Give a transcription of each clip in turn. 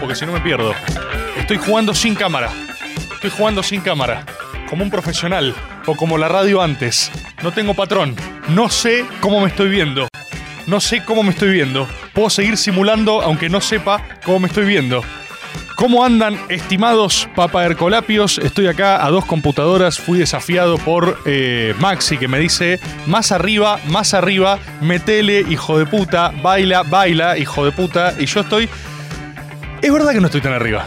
Porque si no me pierdo. Estoy jugando sin cámara. Estoy jugando sin cámara. Como un profesional. O como la radio antes. No tengo patrón. No sé cómo me estoy viendo. No sé cómo me estoy viendo. Puedo seguir simulando aunque no sepa cómo me estoy viendo. ¿Cómo andan, estimados Papa Hercolapios? Estoy acá a dos computadoras. Fui desafiado por eh, Maxi que me dice: más arriba, más arriba, metele, hijo de puta, baila, baila, hijo de puta. Y yo estoy. Es verdad que no estoy tan arriba.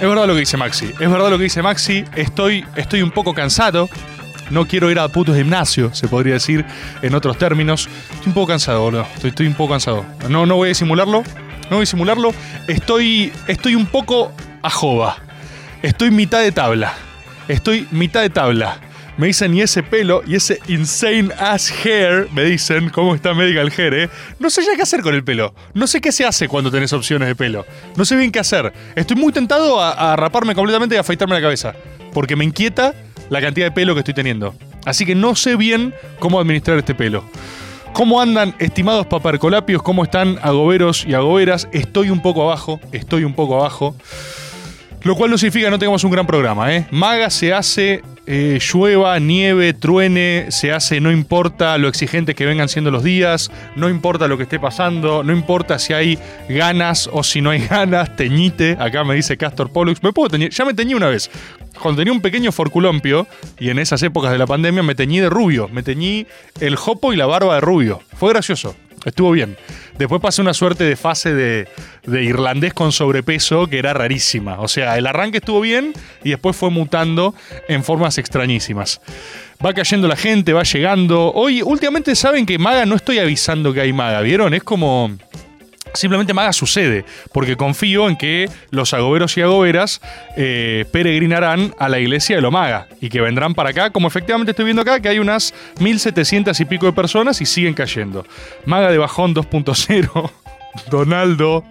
Es verdad lo que dice Maxi. Es verdad lo que dice Maxi. Estoy, estoy un poco cansado. No quiero ir a puto gimnasio, se podría decir en otros términos. Estoy un poco cansado, boludo. Estoy, estoy un poco cansado. No, no voy a disimularlo. No voy a disimularlo. Estoy, estoy un poco a jova. Estoy mitad de tabla. Estoy mitad de tabla. Me dicen, y ese pelo, y ese insane ass hair, me dicen, ¿cómo está Medical Hair, eh? No sé ya qué hacer con el pelo. No sé qué se hace cuando tenés opciones de pelo. No sé bien qué hacer. Estoy muy tentado a, raparme completamente y a afeitarme la cabeza. Porque me inquieta la cantidad de pelo que estoy teniendo. Así que no sé bien cómo administrar este pelo. ¿Cómo andan, estimados paparcolapios? ¿Cómo están agoberos y agoberas? Estoy un poco abajo, estoy un poco abajo. Lo cual no significa no tengamos un gran programa, ¿eh? Maga se hace eh, llueva, nieve, truene, se hace no importa lo exigentes que vengan siendo los días, no importa lo que esté pasando, no importa si hay ganas o si no hay ganas, teñite, acá me dice Castor Pollux, me puedo teñir, ya me teñí una vez, cuando tenía un pequeño forculompio, y en esas épocas de la pandemia me teñí de rubio, me teñí el jopo y la barba de rubio, fue gracioso, estuvo bien. Después pasé una suerte de fase de, de irlandés con sobrepeso que era rarísima. O sea, el arranque estuvo bien y después fue mutando en formas extrañísimas. Va cayendo la gente, va llegando. Hoy, últimamente saben que Maga no estoy avisando que hay Maga, ¿vieron? Es como. Simplemente Maga sucede, porque confío en que los agoberos y agoberas eh, peregrinarán a la iglesia de Lomaga y que vendrán para acá, como efectivamente estoy viendo acá, que hay unas 1700 y pico de personas y siguen cayendo. Maga de Bajón 2.0. Donaldo,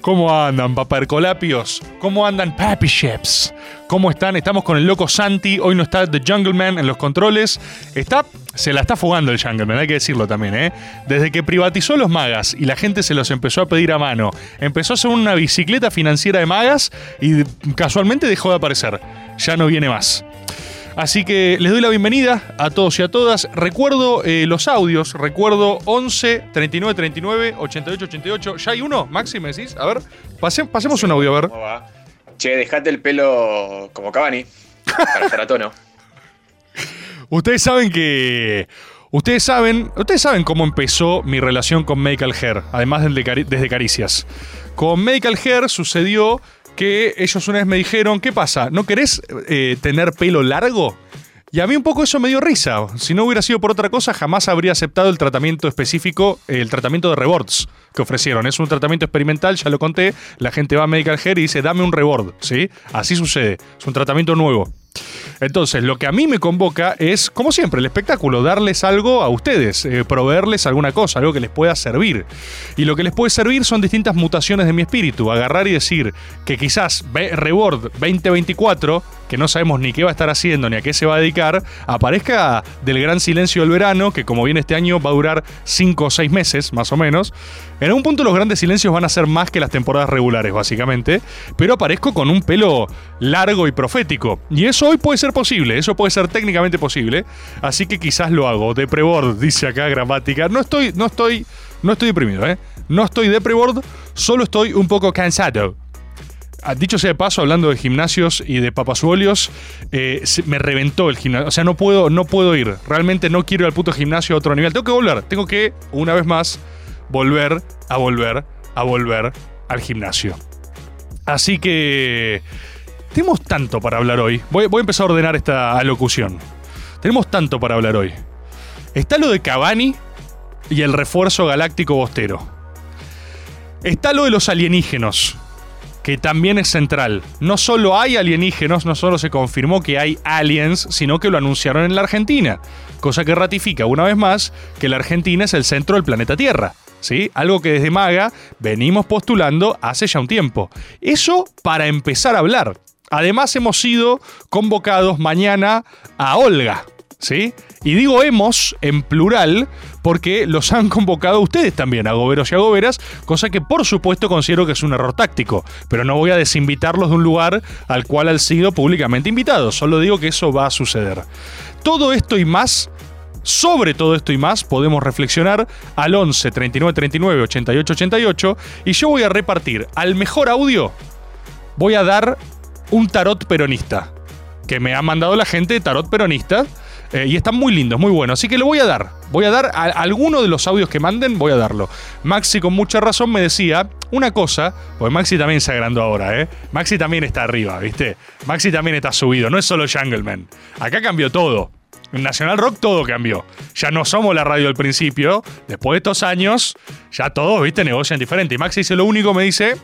¿cómo andan, paparcolapios? ¿Cómo andan, papi chefs? ¿Cómo están? Estamos con el loco Santi. Hoy no está The Jungle Man en los controles. Está, se la está fugando el Jungle Man, hay que decirlo también, ¿eh? Desde que privatizó los magas y la gente se los empezó a pedir a mano, empezó a hacer una bicicleta financiera de magas y casualmente dejó de aparecer. Ya no viene más. Así que les doy la bienvenida a todos y a todas. Recuerdo eh, los audios, recuerdo 11 39 39 88 88. ¿Ya hay uno? Maxi, me decís. A ver, pase- pasemos un audio, a ver. ¿Cómo va? Che, dejate el pelo como Cavani. Para estar a tono. Ustedes saben que. Ustedes saben, ustedes saben cómo empezó mi relación con Medical Hair, además desde Caricias. Con Medical Hair sucedió que ellos una vez me dijeron, ¿qué pasa? ¿No querés eh, tener pelo largo? Y a mí un poco eso me dio risa. Si no hubiera sido por otra cosa, jamás habría aceptado el tratamiento específico, el tratamiento de rebords que ofrecieron. Es un tratamiento experimental, ya lo conté. La gente va a Medical Hair y dice, dame un rebord, ¿sí? Así sucede. Es un tratamiento nuevo. Entonces, lo que a mí me convoca es, como siempre, el espectáculo, darles algo a ustedes, eh, proveerles alguna cosa, algo que les pueda servir. Y lo que les puede servir son distintas mutaciones de mi espíritu. Agarrar y decir que quizás Reward 2024, que no sabemos ni qué va a estar haciendo ni a qué se va a dedicar, aparezca del gran silencio del verano, que como viene este año va a durar 5 o 6 meses, más o menos. En algún punto los grandes silencios van a ser más que las temporadas regulares, básicamente. Pero aparezco con un pelo largo y profético. Y eso hoy puede ser posible, eso puede ser técnicamente posible. Así que quizás lo hago. De preboard, dice acá gramática. No estoy, no estoy, no estoy deprimido, ¿eh? No estoy de preboard, solo estoy un poco cansado. Ah, Dicho sea de paso, hablando de gimnasios y de papasuolios, eh, me reventó el gimnasio. O sea, no puedo, no puedo ir. Realmente no quiero ir al puto gimnasio a otro nivel. Tengo que volver. Tengo que, una vez más, volver a volver a volver al gimnasio. Así que tenemos tanto para hablar hoy. Voy, voy a empezar a ordenar esta alocución. Tenemos tanto para hablar hoy. Está lo de Cavani y el refuerzo galáctico bostero. Está lo de los alienígenos, que también es central. No solo hay alienígenos, no solo se confirmó que hay aliens, sino que lo anunciaron en la Argentina, cosa que ratifica una vez más que la Argentina es el centro del planeta Tierra. ¿Sí? Algo que desde Maga venimos postulando hace ya un tiempo. Eso para empezar a hablar. Además hemos sido convocados mañana a Olga, ¿sí? Y digo hemos en plural porque los han convocado ustedes también, a y a goberas, cosa que por supuesto considero que es un error táctico, pero no voy a desinvitarlos de un lugar al cual han sido públicamente invitados, solo digo que eso va a suceder. Todo esto y más sobre todo esto y más podemos reflexionar al 11 39 39 88 88 y yo voy a repartir al mejor audio. Voy a dar un tarot peronista que me ha mandado la gente de tarot peronista eh, y están muy lindos, muy buenos. Así que lo voy a dar. Voy a dar a, alguno de los audios que manden, voy a darlo. Maxi con mucha razón me decía una cosa, porque Maxi también se agrandó ahora, ¿eh? Maxi también está arriba, ¿viste? Maxi también está subido, no es solo Jungleman. Acá cambió todo. En Nacional Rock todo cambió. Ya no somos la radio del principio. Después de estos años, ya todos, viste, negocian diferente. Y Maxi dice lo único, me dice,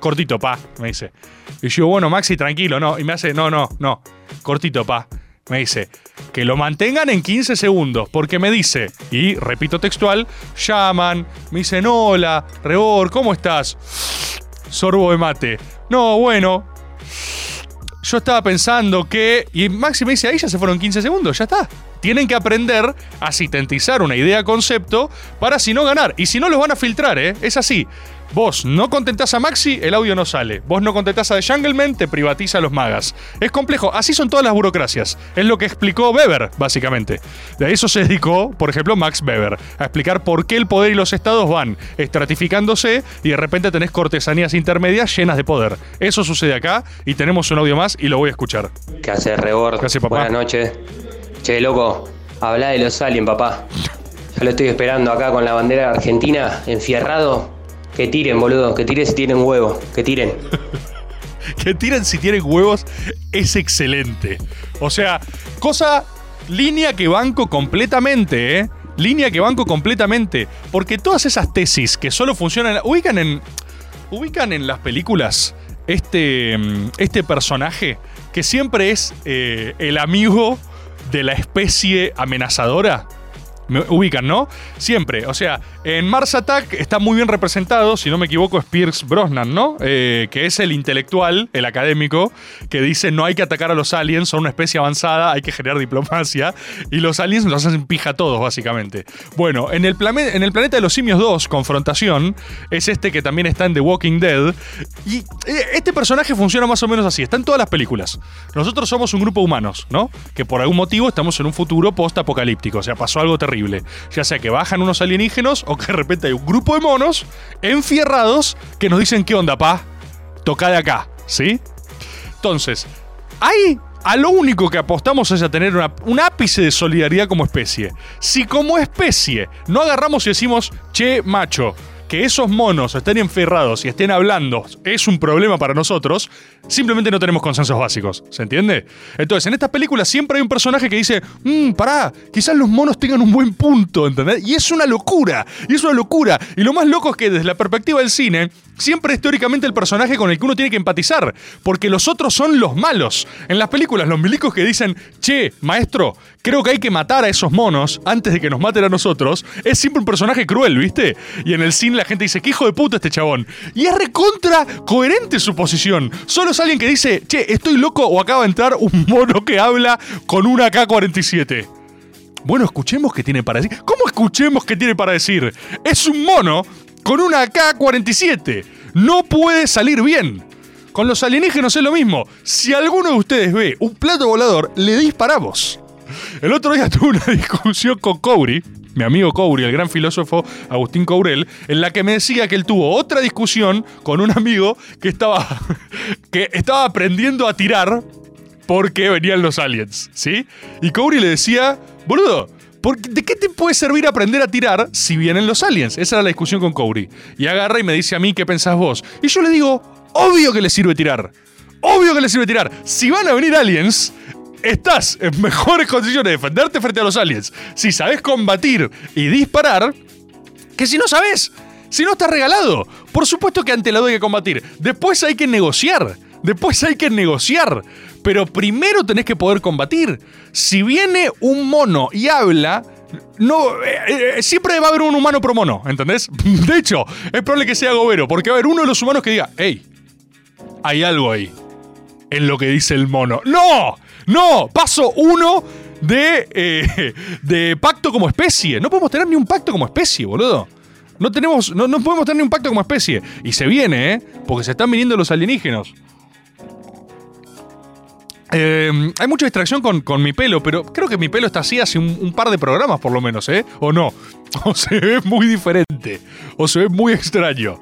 cortito, pa, me dice. Y yo, bueno, Maxi, tranquilo, no. Y me hace, no, no, no, cortito, pa. Me dice, que lo mantengan en 15 segundos, porque me dice, y repito textual, llaman, me dicen, hola, Rebor, ¿cómo estás? Sorbo de mate. No, bueno, yo estaba pensando que. Y Maxi me dice, ahí ya se fueron 15 segundos, ya está. Tienen que aprender a sintetizar una idea concepto para si no ganar. Y si no, los van a filtrar, ¿eh? Es así. Vos no contentás a Maxi, el audio no sale. Vos no contentás a The Jungleman, te privatiza a los magas. Es complejo, así son todas las burocracias. Es lo que explicó Weber, básicamente. De eso se dedicó, por ejemplo, Max Weber, a explicar por qué el poder y los estados van estratificándose y de repente tenés cortesanías intermedias llenas de poder. Eso sucede acá y tenemos un audio más y lo voy a escuchar. ¿Qué haces, Rebord? ¿Qué haces, papá? Buenas noches. Che, loco, habla de los aliens, papá. Ya lo estoy esperando acá con la bandera argentina, enfierrado. Que tiren, boludo, que tiren si tienen huevo, que tiren. que tiren si tienen huevos es excelente. O sea, cosa, línea que banco completamente, ¿eh? Línea que banco completamente. Porque todas esas tesis que solo funcionan, ubican en, ubican en las películas este, mm, este personaje que siempre es eh, el amigo de la especie amenazadora. Me ubican, ¿no? Siempre. O sea, en Mars Attack está muy bien representado, si no me equivoco, es Pierce Brosnan, ¿no? Eh, que es el intelectual, el académico, que dice no hay que atacar a los aliens, son una especie avanzada, hay que generar diplomacia. Y los aliens los hacen pija a todos, básicamente. Bueno, en el, en el planeta de los simios 2, Confrontación, es este que también está en The Walking Dead. Y eh, este personaje funciona más o menos así, está en todas las películas. Nosotros somos un grupo humanos, ¿no? Que por algún motivo estamos en un futuro post-apocalíptico, o sea, pasó algo terrible. Ya sea que bajan unos alienígenos o que de repente hay un grupo de monos enfierrados que nos dicen, ¿qué onda, pa? Toca de acá, ¿sí? Entonces, hay a lo único que apostamos es a tener un ápice de solidaridad como especie. Si como especie no agarramos y decimos, che, macho, que esos monos estén enferrados y estén hablando es un problema para nosotros, simplemente no tenemos consensos básicos. ¿Se entiende? Entonces, en estas películas siempre hay un personaje que dice, mmm, pará, quizás los monos tengan un buen punto, ¿entendés? Y es una locura, y es una locura. Y lo más loco es que desde la perspectiva del cine, siempre es teóricamente el personaje con el que uno tiene que empatizar, porque los otros son los malos. En las películas, los milicos que dicen, che, maestro, creo que hay que matar a esos monos antes de que nos maten a nosotros, es siempre un personaje cruel, ¿viste? Y en el cine la gente dice, qué hijo de puta este chabón. Y es recontra coherente su posición. Solo es alguien que dice, che, estoy loco o acaba de entrar un mono que habla con una K-47. Bueno, escuchemos qué tiene para decir. ¿Cómo escuchemos qué tiene para decir? Es un mono con una K-47. No puede salir bien. Con los alienígenas es lo mismo. Si alguno de ustedes ve un plato volador, le disparamos. El otro día tuve una discusión con Cowry, mi amigo Cowry, el gran filósofo Agustín Courel, en la que me decía que él tuvo otra discusión con un amigo que estaba, que estaba aprendiendo a tirar porque venían los aliens, ¿sí? Y Cowry le decía, boludo, ¿De qué te puede servir aprender a tirar si vienen los aliens? Esa era la discusión con Cowry. Y agarra y me dice a mí, ¿qué pensás vos? Y yo le digo, obvio que le sirve tirar. Obvio que le sirve tirar. Si van a venir aliens, estás en mejores condiciones de defenderte frente a los aliens si sabes combatir y disparar que si no sabes. Si no estás regalado. Por supuesto que ante la duda hay que combatir. Después hay que negociar. Después hay que negociar. Pero primero tenés que poder combatir. Si viene un mono y habla, no, eh, eh, siempre va a haber un humano pro mono, ¿entendés? De hecho, es probable que sea Gobero, porque va a haber uno de los humanos que diga, hey, hay algo ahí, en lo que dice el mono. ¡No! ¡No! Paso uno de, eh, de pacto como especie. No podemos tener ni un pacto como especie, boludo. No, tenemos, no, no podemos tener ni un pacto como especie. Y se viene, ¿eh? Porque se están viniendo los alienígenos. Eh, hay mucha distracción con, con mi pelo, pero creo que mi pelo está así hace un, un par de programas por lo menos, ¿eh? ¿O no? O se ve muy diferente. O se ve muy extraño.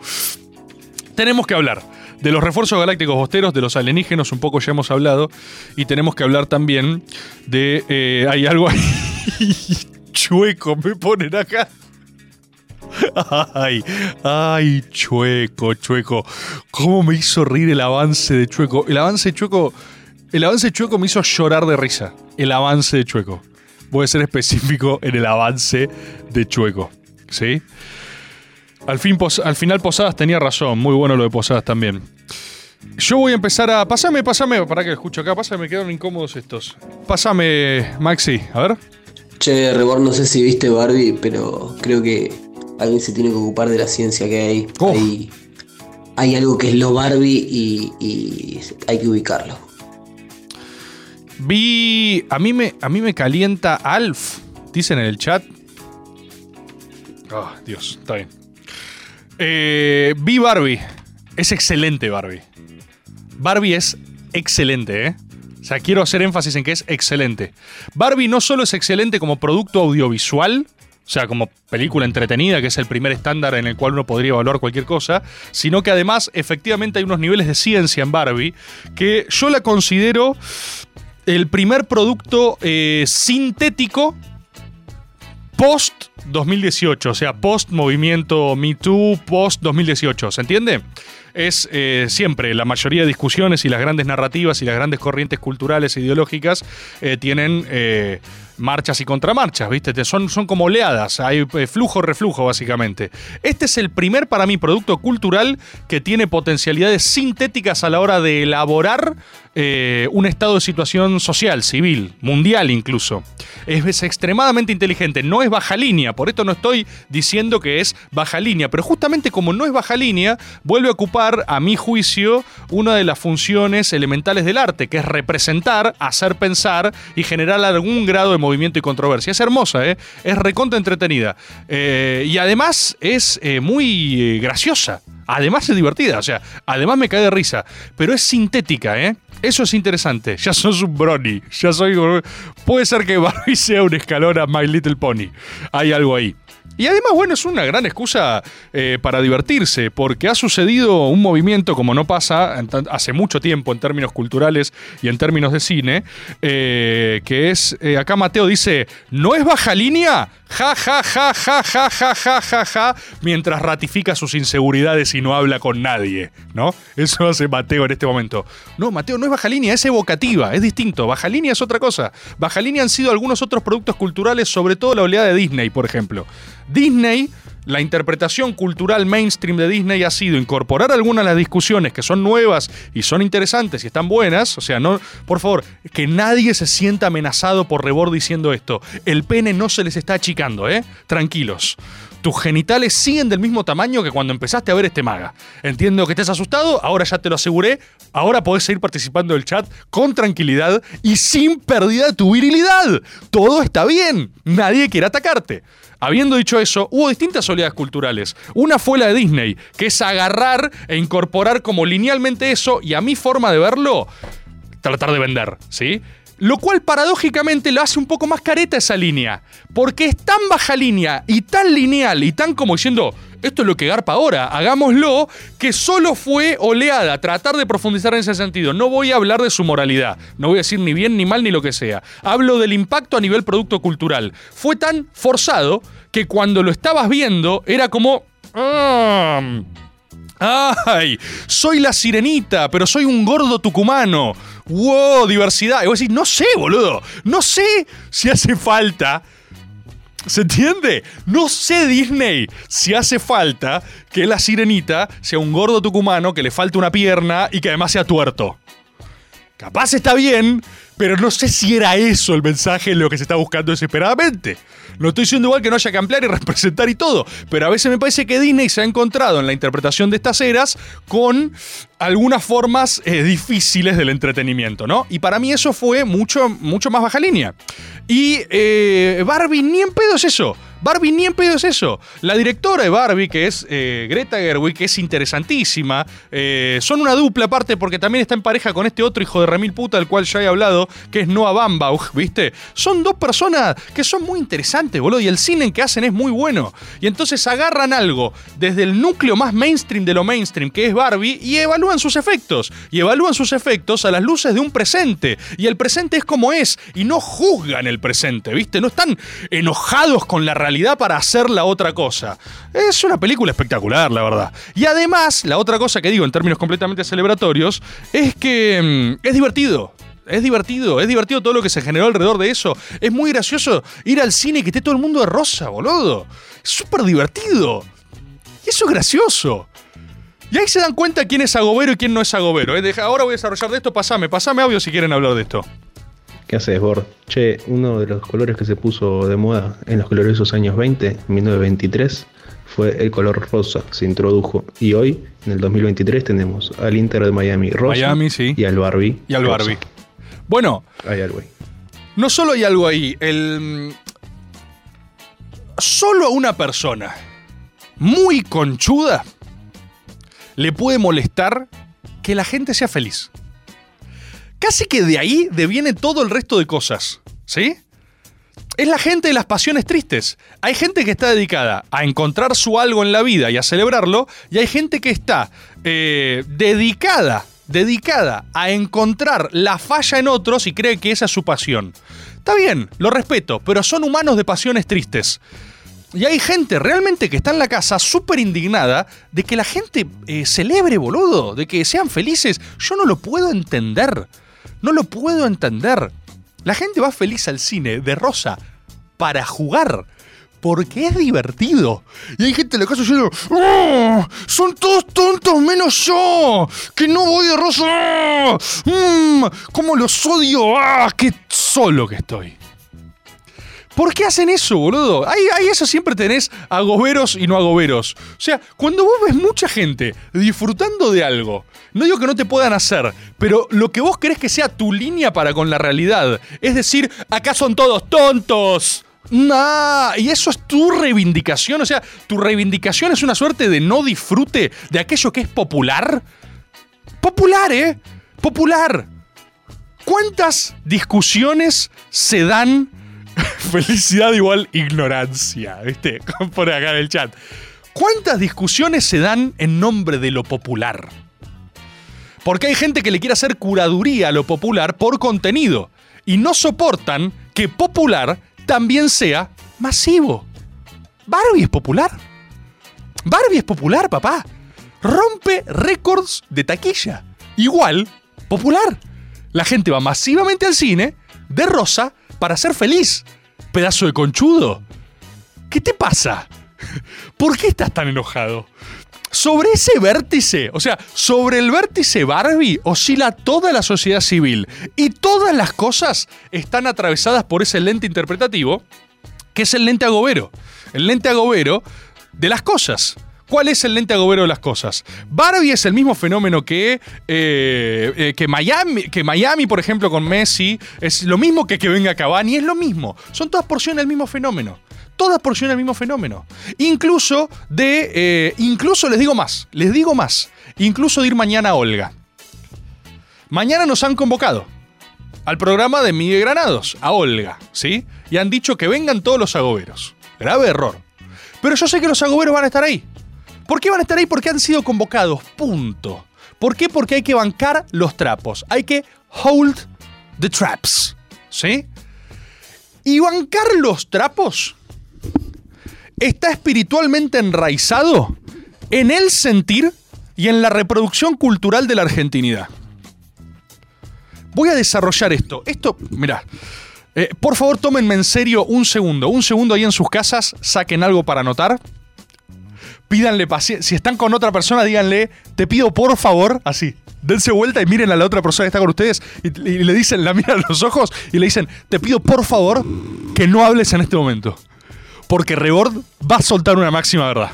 Tenemos que hablar de los refuerzos galácticos bosteros, de los alienígenos, un poco ya hemos hablado. Y tenemos que hablar también de... eh, hay algo ahí... Chueco, me ponen acá. Ay, ay, Chueco, Chueco. ¿Cómo me hizo reír el avance de Chueco? El avance de Chueco. El avance de Chueco me hizo llorar de risa. El avance de Chueco. Voy a ser específico en el avance de Chueco. ¿Sí? Al, fin, Pos- al final Posadas tenía razón. Muy bueno lo de Posadas también. Yo voy a empezar a. Pásame, pásame. Para que escucho acá. Pásame, me quedaron incómodos estos. Pásame, Maxi. A ver. Che, Rebor, no sé si viste Barbie, pero creo que alguien se tiene que ocupar de la ciencia que hay. Hay, hay algo que es lo Barbie y, y hay que ubicarlo. Vi. A mí me, a mí me calienta Alf. Dicen en el chat. Ah, Dios, está bien. Eh, vi Barbie. Es excelente Barbie. Barbie es excelente, ¿eh? O sea, quiero hacer énfasis en que es excelente. Barbie no solo es excelente como producto audiovisual, o sea, como película entretenida, que es el primer estándar en el cual uno podría evaluar cualquier cosa, sino que además efectivamente hay unos niveles de ciencia en Barbie que yo la considero el primer producto eh, sintético post 2018, o sea, post movimiento Me Too, post 2018, ¿se entiende? Es eh, siempre la mayoría de discusiones y las grandes narrativas y las grandes corrientes culturales e ideológicas eh, tienen eh, marchas y contramarchas, ¿viste? Te- Son, son como oleadas, hay eh, flujo-reflujo básicamente. Este es el primer para mí producto cultural que tiene potencialidades sintéticas a la hora de elaborar eh, un estado de situación social, civil, mundial incluso. Es, es extremadamente inteligente, no es baja línea, por esto no estoy diciendo que es baja línea, pero justamente como no es baja línea, vuelve a ocupar, a mi juicio, una de las funciones elementales del arte, que es representar, hacer pensar y generar algún grado de movimiento y controversia. Es hermosa, ¿eh? es recontra entretenida. Eh, y además es eh, muy graciosa. Además es divertida, o sea, además me cae de risa, pero es sintética. Eso es interesante. Ya sos un brony. Ya soy. Puede ser que Barbie sea un escalón a My Little Pony. Hay algo ahí. Y además, bueno, es una gran excusa eh, para divertirse, porque ha sucedido un movimiento como no pasa hace mucho tiempo en términos culturales y en términos de cine, eh, que es, eh, acá Mateo dice, ¿no es baja línea? Ja, ja, ja, ja, ja, ja, ja, ja, ja, mientras ratifica sus inseguridades y no habla con nadie, ¿no? Eso hace Mateo en este momento. No, Mateo, no es baja línea, es evocativa, es distinto. Baja línea es otra cosa. Baja línea han sido algunos otros productos culturales, sobre todo la oleada de Disney, por ejemplo. Disney, la interpretación cultural mainstream de Disney ha sido incorporar algunas de las discusiones que son nuevas y son interesantes y están buenas. O sea, no, por favor, que nadie se sienta amenazado por Rebord diciendo esto. El pene no se les está achicando, ¿eh? Tranquilos. Tus genitales siguen del mismo tamaño que cuando empezaste a ver este maga. Entiendo que estés asustado, ahora ya te lo aseguré. Ahora podés seguir participando del chat con tranquilidad y sin pérdida de tu virilidad. Todo está bien. Nadie quiere atacarte. Habiendo dicho eso, hubo distintas oleadas culturales. Una fue la de Disney, que es agarrar e incorporar como linealmente eso, y a mi forma de verlo, tratar de vender, ¿sí? Lo cual paradójicamente lo hace un poco más careta esa línea. Porque es tan baja línea y tan lineal y tan como diciendo, esto es lo que garpa ahora, hagámoslo, que solo fue oleada tratar de profundizar en ese sentido. No voy a hablar de su moralidad, no voy a decir ni bien ni mal ni lo que sea. Hablo del impacto a nivel producto cultural. Fue tan forzado que cuando lo estabas viendo era como... "Ah, ¡Ay! Soy la sirenita, pero soy un gordo tucumano. ¡Wow! Diversidad. Y vos decís, no sé, boludo. No sé si hace falta. ¿Se entiende? No sé, Disney, si hace falta que la sirenita sea un gordo tucumano que le falte una pierna y que además sea tuerto. Capaz está bien, pero no sé si era eso el mensaje en lo que se está buscando desesperadamente. No estoy diciendo igual que no haya que ampliar y representar y todo, pero a veces me parece que Disney se ha encontrado en la interpretación de estas eras con algunas formas eh, difíciles del entretenimiento, ¿no? Y para mí eso fue mucho, mucho más baja línea. Y eh, Barbie ni en pedo es eso. Barbie ni en pedo es eso. La directora de Barbie, que es eh, Greta Gerwig, que es interesantísima, eh, son una dupla aparte porque también está en pareja con este otro hijo de remil puta del cual ya he hablado, que es Noah Baumbach, ¿viste? Son dos personas que son muy interesantes, boludo, y el cine que hacen es muy bueno. Y entonces agarran algo desde el núcleo más mainstream de lo mainstream, que es Barbie, y evalúan sus efectos. Y evalúan sus efectos a las luces de un presente. Y el presente es como es, y no juzgan el presente, ¿viste? No están enojados con la realidad para hacer la otra cosa. Es una película espectacular, la verdad. Y además, la otra cosa que digo en términos completamente celebratorios es que mm, es divertido. Es divertido, es divertido todo lo que se generó alrededor de eso. Es muy gracioso ir al cine y que esté todo el mundo de rosa, boludo. Es súper divertido. Y eso es gracioso. Y ahí se dan cuenta quién es agobero y quién no es agobero. ¿eh? Deja- Ahora voy a desarrollar de esto, pasame, pasame audio si quieren hablar de esto. ¿Qué haces, Bord? Che, uno de los colores que se puso de moda en los gloriosos años 20, en 1923, fue el color rosa, se introdujo. Y hoy, en el 2023, tenemos al Inter de Miami rosa Miami, sí. y al Barbie. Y al rosa. Barbie. Bueno, Hay algo ahí. no solo hay algo ahí, el... Solo a una persona muy conchuda le puede molestar que la gente sea feliz. Casi que de ahí deviene todo el resto de cosas, ¿sí? Es la gente de las pasiones tristes. Hay gente que está dedicada a encontrar su algo en la vida y a celebrarlo, y hay gente que está eh, dedicada, dedicada a encontrar la falla en otros y cree que esa es su pasión. Está bien, lo respeto, pero son humanos de pasiones tristes. Y hay gente realmente que está en la casa súper indignada de que la gente eh, celebre, boludo, de que sean felices. Yo no lo puedo entender. No lo puedo entender. La gente va feliz al cine de rosa para jugar. Porque es divertido. Y hay gente en la casa diciendo, "Oh, son todos tontos menos yo, que no voy de rosa. Mm, ¿Cómo los odio? ¡Ah, qué solo que estoy! ¿Por qué hacen eso, boludo? Ahí, ahí eso siempre tenés agoberos y no agoberos. O sea, cuando vos ves mucha gente disfrutando de algo, no digo que no te puedan hacer, pero lo que vos querés que sea tu línea para con la realidad, es decir, acá son todos tontos. Nah, y eso es tu reivindicación, o sea, tu reivindicación es una suerte de no disfrute de aquello que es popular. Popular, ¿eh? Popular. ¿Cuántas discusiones se dan Felicidad igual ignorancia, ¿viste? Pone acá en el chat. ¿Cuántas discusiones se dan en nombre de lo popular? Porque hay gente que le quiere hacer curaduría a lo popular por contenido y no soportan que popular también sea masivo. Barbie es popular. Barbie es popular, papá. Rompe récords de taquilla. Igual, popular. La gente va masivamente al cine de rosa para ser feliz. Pedazo de conchudo. ¿Qué te pasa? ¿Por qué estás tan enojado? Sobre ese vértice, o sea, sobre el vértice Barbie oscila toda la sociedad civil y todas las cosas están atravesadas por ese lente interpretativo que es el lente agobero. El lente agobero de las cosas. ¿Cuál es el lente agobero de las cosas? Barbie es el mismo fenómeno que, eh, eh, que, Miami, que Miami, por ejemplo, con Messi. Es lo mismo que que venga Cavani. Es lo mismo. Son todas porciones del mismo fenómeno. Todas porciones del mismo fenómeno. Incluso de. eh, incluso les digo más. Les digo más. Incluso de ir mañana a Olga. Mañana nos han convocado al programa de Miguel Granados, a Olga, ¿sí? Y han dicho que vengan todos los agoberos. Grave error. Pero yo sé que los agoberos van a estar ahí. ¿Por qué van a estar ahí? Porque han sido convocados. Punto. ¿Por qué? Porque hay que bancar los trapos. Hay que hold the traps. ¿Sí? Y bancar los trapos está espiritualmente enraizado en el sentir y en la reproducción cultural de la argentinidad. Voy a desarrollar esto. Esto, mirá. Eh, por favor, tómenme en serio un segundo. Un segundo ahí en sus casas, saquen algo para anotar. Pídanle paciencia. Si están con otra persona, díganle, te pido por favor, así. Dense vuelta y miren a la otra persona que está con ustedes y, le dicen, la miran a los ojos y le dicen, te pido por favor que no hables en este momento. Porque Rebord va a soltar una máxima verdad.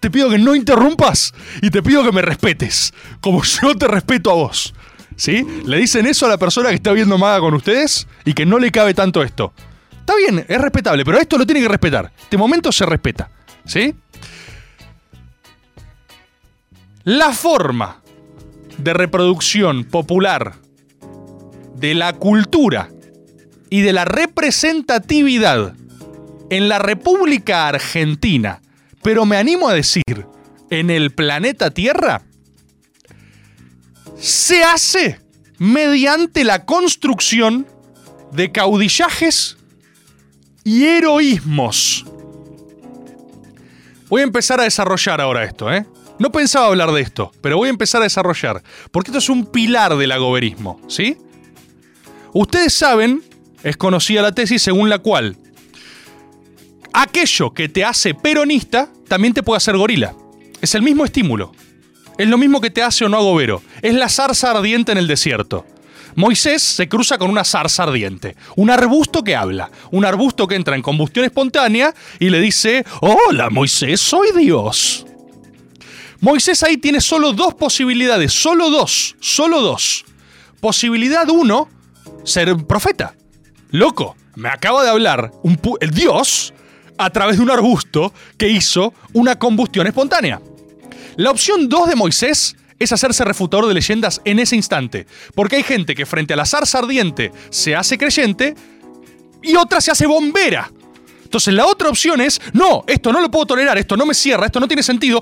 Te pido que no interrumpas y te pido que me respetes, como yo te respeto a vos. ¿Sí? Le dicen eso a la persona que está viendo Maga con ustedes y que no le cabe tanto esto. Está bien, es respetable, pero esto lo tiene que respetar. Este momento se respeta. ¿Sí? La forma de reproducción popular de la cultura y de la representatividad en la República Argentina, pero me animo a decir, en el planeta Tierra, se hace mediante la construcción de caudillajes y heroísmos. Voy a empezar a desarrollar ahora esto, ¿eh? No pensaba hablar de esto, pero voy a empezar a desarrollar, porque esto es un pilar del agoberismo, ¿sí? Ustedes saben, es conocida la tesis según la cual aquello que te hace peronista también te puede hacer gorila. Es el mismo estímulo. Es lo mismo que te hace o no agobero. Es la zarza ardiente en el desierto. Moisés se cruza con una zarza ardiente, un arbusto que habla, un arbusto que entra en combustión espontánea y le dice, hola Moisés, soy Dios. Moisés ahí tiene solo dos posibilidades, solo dos, solo dos. Posibilidad uno, ser profeta. Loco, me acaba de hablar un el Dios a través de un arbusto que hizo una combustión espontánea. La opción 2 de Moisés es hacerse refutador de leyendas en ese instante, porque hay gente que frente a la zarza ardiente se hace creyente y otra se hace bombera. Entonces la otra opción es, no, esto no lo puedo tolerar, esto no me cierra, esto no tiene sentido,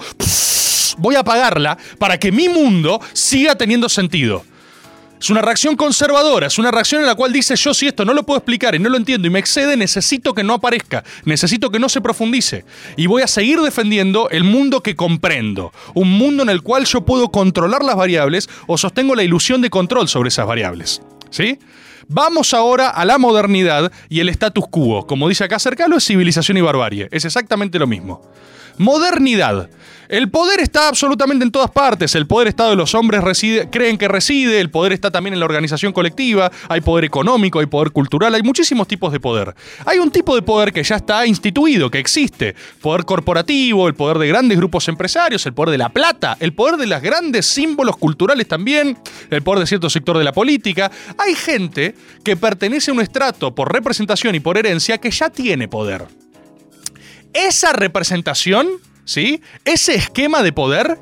voy a apagarla para que mi mundo siga teniendo sentido. Es una reacción conservadora, es una reacción en la cual dice yo si esto no lo puedo explicar y no lo entiendo y me excede, necesito que no aparezca, necesito que no se profundice. Y voy a seguir defendiendo el mundo que comprendo, un mundo en el cual yo puedo controlar las variables o sostengo la ilusión de control sobre esas variables. ¿Sí? Vamos ahora a la modernidad y el status quo. Como dice acá cercano, es civilización y barbarie. Es exactamente lo mismo. Modernidad. El poder está absolutamente en todas partes. El poder Estado de los hombres reside, creen que reside, el poder está también en la organización colectiva, hay poder económico, hay poder cultural, hay muchísimos tipos de poder. Hay un tipo de poder que ya está instituido, que existe. Poder corporativo, el poder de grandes grupos empresarios, el poder de la plata, el poder de los grandes símbolos culturales también, el poder de cierto sector de la política. Hay gente que pertenece a un estrato por representación y por herencia que ya tiene poder. Esa representación ¿sí? Ese esquema de poder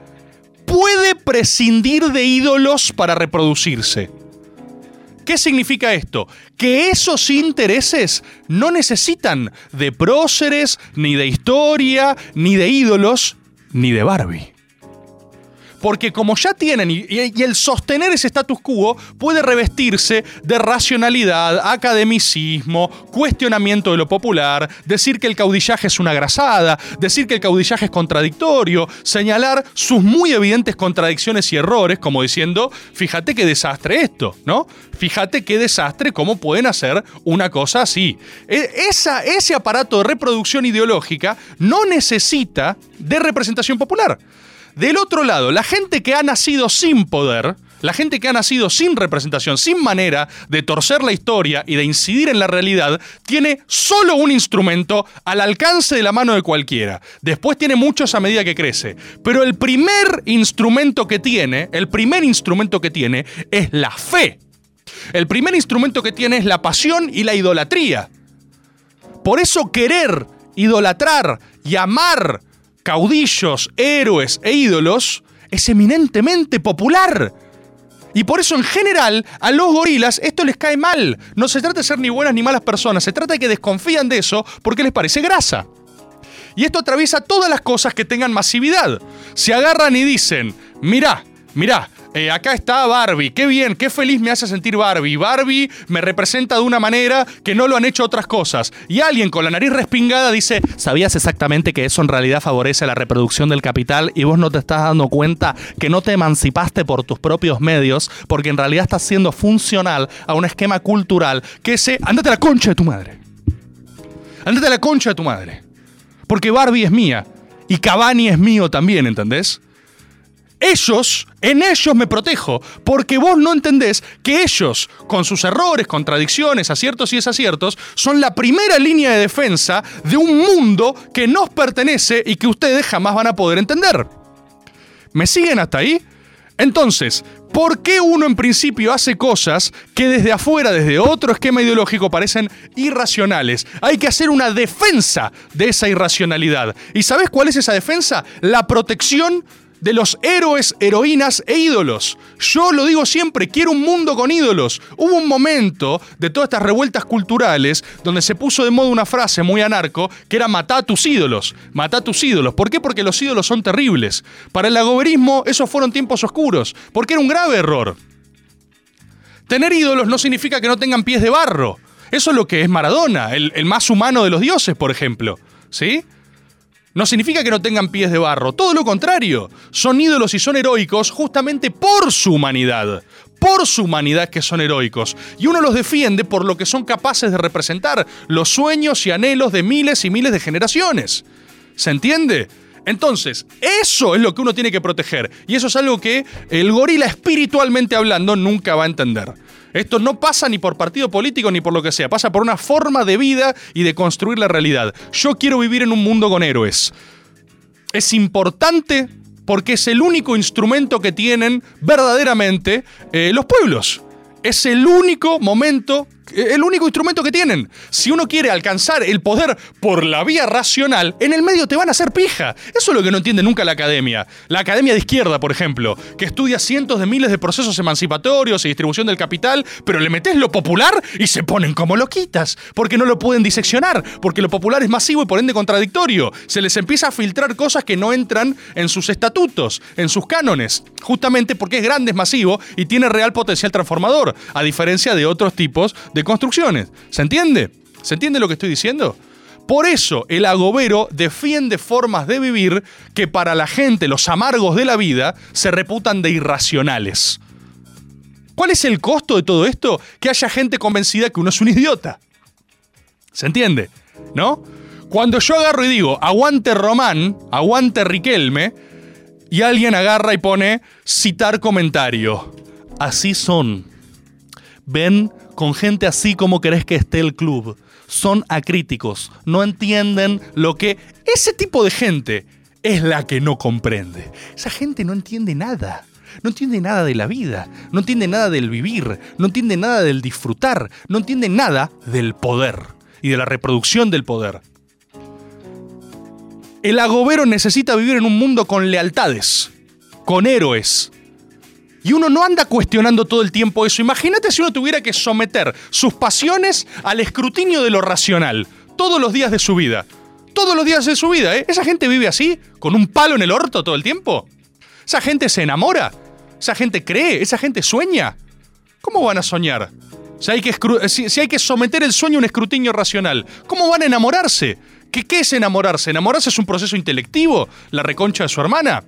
puede prescindir de ídolos para reproducirse. ¿Qué significa esto? Que esos intereses no necesitan de próceres, ni de historia, ni de ídolos, ni de Barbie. Porque como ya tienen, y, el sostener ese status quo puede revestirse de racionalidad, academicismo, cuestionamiento de lo popular, decir que el caudillaje es una grasada, decir que el caudillaje es contradictorio, señalar sus muy evidentes contradicciones y errores, como diciendo, fíjate qué desastre esto, ¿no? Fíjate qué desastre, cómo pueden hacer una cosa así. E, esa, ese aparato de reproducción ideológica no necesita de representación popular. Del otro lado, la gente que ha nacido sin poder, la gente que ha nacido sin representación, sin manera de torcer la historia y de incidir en la realidad, tiene solo un instrumento al alcance de la mano de cualquiera. Después tiene muchos a medida que crece. Pero el primer instrumento que tiene, el primer instrumento que tiene es la fe. El primer instrumento que tiene es la pasión y la idolatría. Por eso querer, idolatrar y amar caudillos, héroes e ídolos es eminentemente popular. Y por eso en general a los gorilas esto les cae mal. No se trata de ser ni buenas ni malas personas, se trata de que desconfían de eso porque les parece grasa. Y esto atraviesa todas las cosas que tengan masividad. Se agarran y dicen, mirá, Mirá, eh, acá está Barbie. Qué bien, qué feliz me hace sentir Barbie. Barbie me representa de una manera que no lo han hecho otras cosas. Y alguien con la nariz respingada dice, ¿sabías exactamente que eso en realidad favorece la reproducción del capital y vos no te estás dando cuenta que no te emancipaste por tus propios medios porque en realidad estás siendo funcional a un esquema cultural que se... Andate a la concha de tu madre. Andate a la concha de tu madre. Porque Barbie es mía. Y Cavani es mío también, ¿entendés? Ellos, en ellos me protejo, porque vos no entendés que ellos, con sus errores, contradicciones, aciertos y desaciertos, son la primera línea de defensa de un mundo que nos pertenece y que ustedes jamás van a poder entender. ¿Me siguen hasta ahí? Entonces, ¿por qué uno en principio hace cosas que desde afuera, desde otro esquema ideológico, parecen irracionales? Hay que hacer una defensa de esa irracionalidad. ¿Y sabes cuál es esa defensa? La protección de los héroes, heroínas e ídolos. Yo lo digo siempre, quiero un mundo con ídolos. Hubo un momento de todas estas revueltas culturales donde se puso de moda una frase muy anarco que era matá a tus ídolos, matá a tus ídolos. ¿Por qué? Porque los ídolos son terribles. Para el agoberismo esos fueron tiempos oscuros, porque era un grave error. Tener ídolos no significa que no tengan pies de barro. Eso es lo que es Maradona, el, el más humano de los dioses, por ejemplo. ¿Sí? No significa que no tengan pies de barro, todo lo contrario. Son ídolos y son heroicos justamente por su humanidad. Por su humanidad que son heroicos. Y uno los defiende por lo que son capaces de representar, los sueños y anhelos de miles y miles de generaciones. ¿Se entiende? Entonces, eso es lo que uno tiene que proteger. Y eso es algo que el gorila espiritualmente hablando nunca va a entender. Esto no pasa ni por partido político ni por lo que sea, pasa por una forma de vida y de construir la realidad. Yo quiero vivir en un mundo con héroes. Es importante porque es el único instrumento que tienen verdaderamente eh, los pueblos. Es el único momento el único instrumento que tienen. Si uno quiere alcanzar el poder por la vía racional, en el medio te van a hacer pija. Eso es lo que no entiende nunca la academia. La academia de izquierda, por ejemplo, que estudia cientos de miles de procesos emancipatorios y distribución del capital, pero le metes lo popular y se ponen como loquitas, porque no lo pueden diseccionar, porque lo popular es masivo y por ende contradictorio. Se les empieza a filtrar cosas que no entran en sus estatutos, en sus cánones, justamente porque es grande, es masivo y tiene real potencial transformador, a diferencia de otros tipos de construcciones. ¿Se entiende? ¿Se entiende lo que estoy diciendo? Por eso el agobero defiende formas de vivir que para la gente, los amargos de la vida, se reputan de irracionales. ¿Cuál es el costo de todo esto? Que haya gente convencida que uno es un idiota. ¿Se entiende? ¿No? Cuando yo agarro y digo, aguante Román, aguante Riquelme, y alguien agarra y pone citar comentario. Así son. Ven con gente así como querés que esté el club. Son acríticos, no entienden lo que... Ese tipo de gente es la que no comprende. Esa gente no entiende nada. No entiende nada de la vida, no entiende nada del vivir, no entiende nada del disfrutar, no entiende nada del poder y de la reproducción del poder. El agobero necesita vivir en un mundo con lealtades, con héroes, y uno no anda cuestionando todo el tiempo eso. Imagínate si uno tuviera que someter sus pasiones al escrutinio de lo racional todos los días de su vida. Todos los días de su vida, ¿eh? ¿Esa gente vive así? ¿Con un palo en el orto todo el tiempo? ¿Esa gente se enamora? ¿Esa gente cree? ¿Esa gente sueña? ¿Cómo van a soñar? Si hay que, si hay que someter el sueño a un escrutinio racional, ¿cómo van a enamorarse? ¿Qué, ¿Qué es enamorarse? ¿Enamorarse es un proceso intelectivo? ¿La reconcha de su hermana?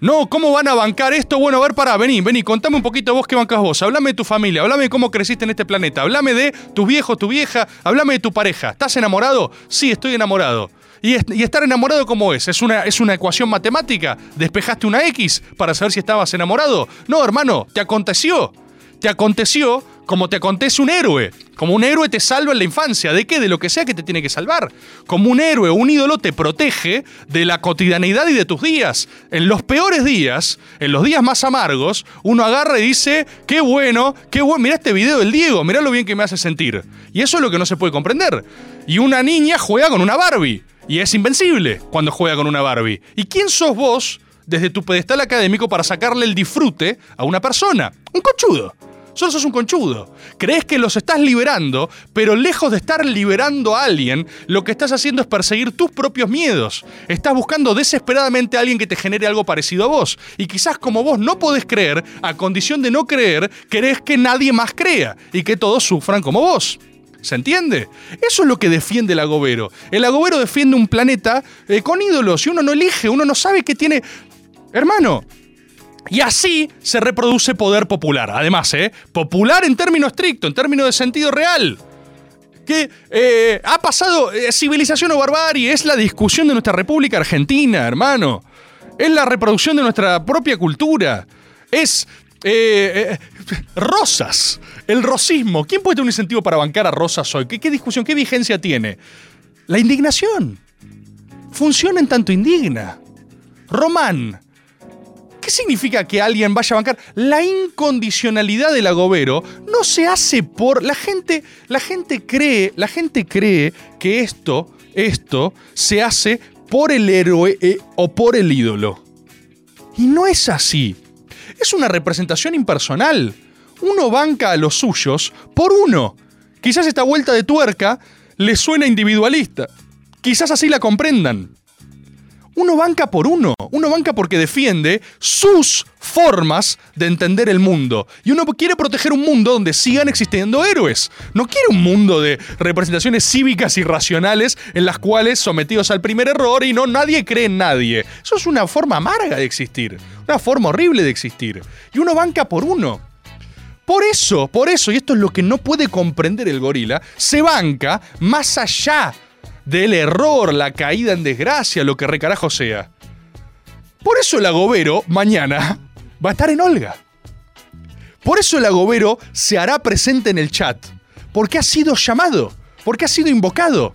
No, ¿cómo van a bancar esto? Bueno, a ver, pará, vení, vení, contame un poquito vos qué bancas vos. Hablame de tu familia, hablame de cómo creciste en este planeta, hablame de tus viejos, tu vieja, hablame de tu pareja. ¿Estás enamorado? Sí, estoy enamorado. ¿Y, estar enamorado cómo es? ¿Es una, ¿Es una ecuación matemática? ¿Despejaste una X para saber si estabas enamorado? No, hermano, te aconteció. Te aconteció como te acontece un héroe. Como un héroe te salva en la infancia. ¿De qué? De lo que sea que te tiene que salvar. Como un héroe, un ídolo te protege de la cotidianidad y de tus días. En los peores días, en los días más amargos, uno agarra y dice, qué bueno, qué bueno, mira este video del Diego, mira lo bien que me hace sentir. Y eso es lo que no se puede comprender. Y una niña juega con una Barbie. Y es invencible cuando juega con una Barbie. ¿Y quién sos vos desde tu pedestal académico para sacarle el disfrute a una persona? Un cochudo. Solo sos un conchudo. Crees que los estás liberando, pero lejos de estar liberando a alguien, lo que estás haciendo es perseguir tus propios miedos. Estás buscando desesperadamente a alguien que te genere algo parecido a vos. Y quizás como vos no podés creer, a condición de no creer, querés que nadie más crea y que todos sufran como vos. ¿Se entiende? Eso es lo que defiende el agobero. El agobero defiende un planeta eh, con ídolos y uno no elige, uno no sabe qué tiene... Hermano, y así se reproduce poder popular. Además, ¿eh? Popular en términos estrictos, en términos de sentido real. Que eh, ha pasado eh, civilización o barbarie, es la discusión de nuestra República Argentina, hermano. Es la reproducción de nuestra propia cultura. Es eh, eh, Rosas, el rosismo. ¿Quién puede tener un incentivo para bancar a Rosas hoy? ¿Qué, qué discusión, qué vigencia tiene? La indignación. Funciona en tanto indigna. Román. ¿Qué significa que alguien vaya a bancar? La incondicionalidad del agobero no se hace por. La gente. La gente cree. La gente cree que esto. Esto se hace por el héroe eh, o por el ídolo. Y no es así. Es una representación impersonal. Uno banca a los suyos por uno. Quizás esta vuelta de tuerca les suena individualista. Quizás así la comprendan. Uno banca por uno. Uno banca porque defiende sus formas de entender el mundo. Y uno quiere proteger un mundo donde sigan existiendo héroes. No quiere un mundo de representaciones cívicas y racionales en las cuales sometidos al primer error y no nadie cree en nadie. Eso es una forma amarga de existir. Una forma horrible de existir. Y uno banca por uno. Por eso, por eso, y esto es lo que no puede comprender el gorila, se banca más allá del error, la caída en desgracia, lo que recarajo sea. Por eso el agobero mañana va a estar en Olga. Por eso el agobero se hará presente en el chat. Porque ha sido llamado, porque ha sido invocado.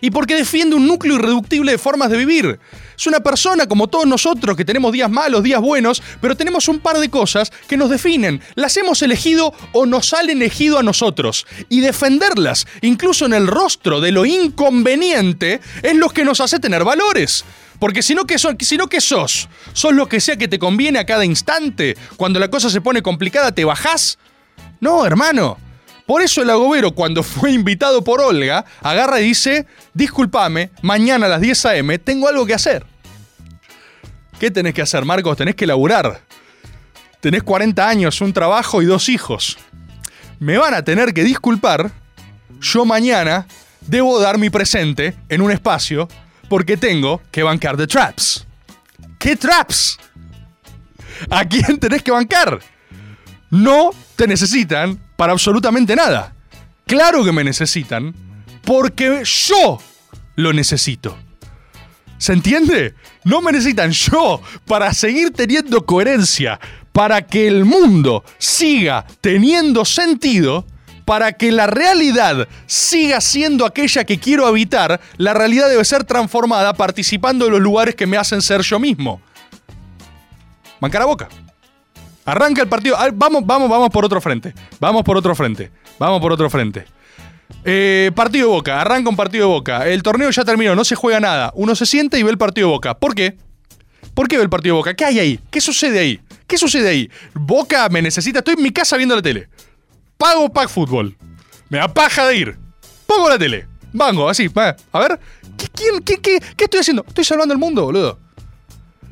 Y porque defiende un núcleo irreductible de formas de vivir. Es una persona como todos nosotros que tenemos días malos, días buenos, pero tenemos un par de cosas que nos definen. Las hemos elegido o nos han elegido a nosotros. Y defenderlas, incluso en el rostro de lo inconveniente, es lo que nos hace tener valores. Porque si no, no, ¿qué sos? ¿Sos lo que sea que te conviene a cada instante? Cuando la cosa se pone complicada, ¿te bajás? No, hermano. Por eso el agobero, cuando fue invitado por Olga, agarra y dice, discúlpame, mañana a las 10 a.m. tengo algo que hacer. ¿Qué tenés que hacer, Marcos? Tenés que laburar. Tenés 40 años, un trabajo y dos hijos. Me van a tener que disculpar. Yo mañana debo dar mi presente en un espacio porque tengo que bancar de traps. ¿Qué traps? ¿A quién tenés que bancar? No te necesitan para absolutamente nada. Claro que me necesitan porque yo lo necesito. ¿Se entiende? No me necesitan yo para seguir teniendo coherencia, para que el mundo siga teniendo sentido, para que la realidad siga siendo aquella que quiero habitar, la realidad debe ser transformada participando de los lugares que me hacen ser yo mismo. Mancar a boca. Arranca el partido. Vamos, vamos, vamos por otro frente. Vamos por otro frente. Vamos por otro frente. Eh, partido de Boca. Arranca un partido de Boca. El torneo ya terminó. No se juega nada. Uno se siente y ve el partido de Boca. ¿Por qué? ¿Por qué ve el partido de Boca? ¿Qué hay ahí? ¿Qué sucede ahí? ¿Qué sucede ahí? Boca me necesita. Estoy en mi casa viendo la tele. Pago Pack Fútbol. Me da de ir. Pongo la tele. Vango, así. A ver. ¿Qué, quién- qué estoy haciendo? Estoy salvando el mundo, boludo.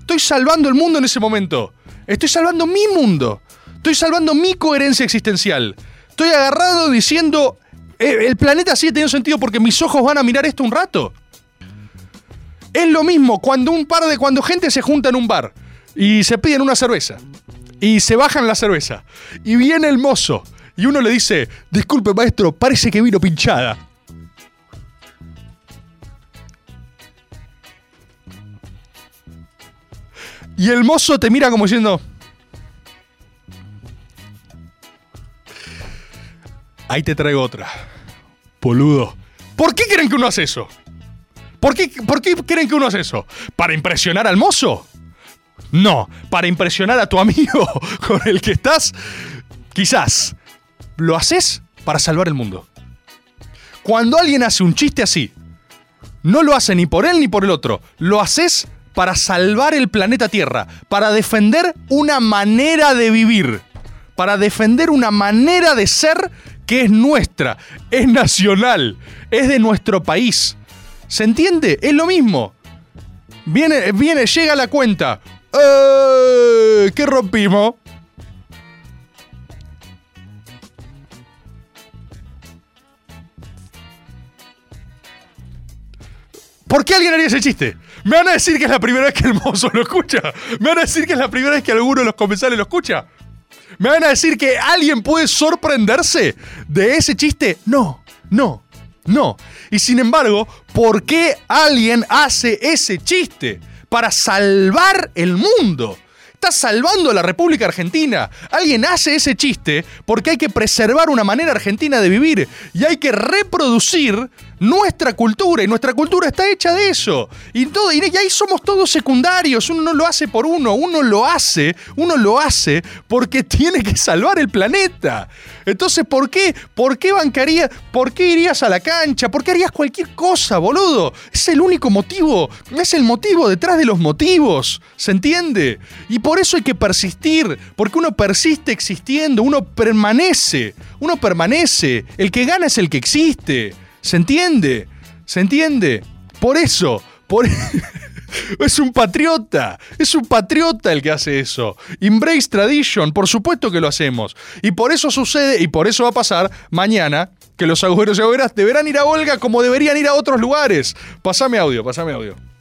Estoy salvando el mundo en ese momento. Estoy salvando mi mundo. Estoy salvando mi coherencia existencial. Estoy agarrado diciendo, "Eh, el planeta sigue teniendo sentido porque mis ojos van a mirar esto un rato. Es lo mismo cuando un par de cuando gente se junta en un bar y se piden una cerveza y se bajan la cerveza y viene el mozo y uno le dice, "Disculpe, maestro, parece que vino pinchada." Y el mozo te mira como diciendo. Ahí te traigo otra. Boludo. ¿Por qué creen que uno hace eso? ¿Por qué, ¿Por qué creen que uno hace eso? ¿Para impresionar al mozo? No, para impresionar a tu amigo con el que estás. Quizás. Lo haces para salvar el mundo. Cuando alguien hace un chiste así, no lo hace ni por él ni por el otro. Lo haces para salvar el planeta Tierra, para defender una manera de vivir, para defender una manera de ser que es nuestra, es nacional, es de nuestro país. ¿Se entiende? Es lo mismo. Viene, viene, llega la cuenta. ¡Eh! ¿Qué rompimos? ¿Por qué alguien haría ese chiste? ¿Me van a decir que es la primera vez que el mozo lo escucha? ¿Me van a decir que es la primera vez que alguno de los comensales lo escucha? ¿Me van a decir que alguien puede sorprenderse de ese chiste? No, no, no. Y sin embargo, ¿por qué alguien hace ese chiste? Para salvar el mundo. Está salvando a la República Argentina. Alguien hace ese chiste porque hay que preservar una manera argentina de vivir y hay que reproducir nuestra cultura y nuestra cultura está hecha de eso. Y, todo, y ahí somos todos secundarios, uno no lo hace por uno, uno lo hace, uno lo hace porque tiene que salvar el planeta. Entonces, ¿por qué? ¿Por qué bancaría? ¿Por qué irías a la cancha? ¿Por qué harías cualquier cosa, boludo? Es el único motivo, es el motivo detrás de los motivos, ¿se entiende? Y por eso hay que persistir, porque uno persiste existiendo, uno permanece, uno permanece, el que gana es el que existe. ¿Se entiende? ¿Se entiende? Por eso, por Es un patriota, es un patriota el que hace eso. Embrace tradition, por supuesto que lo hacemos. Y por eso sucede, y por eso va a pasar mañana, que los agujeros y agujeras deberán ir a Olga como deberían ir a otros lugares. Pasame audio, pasame audio.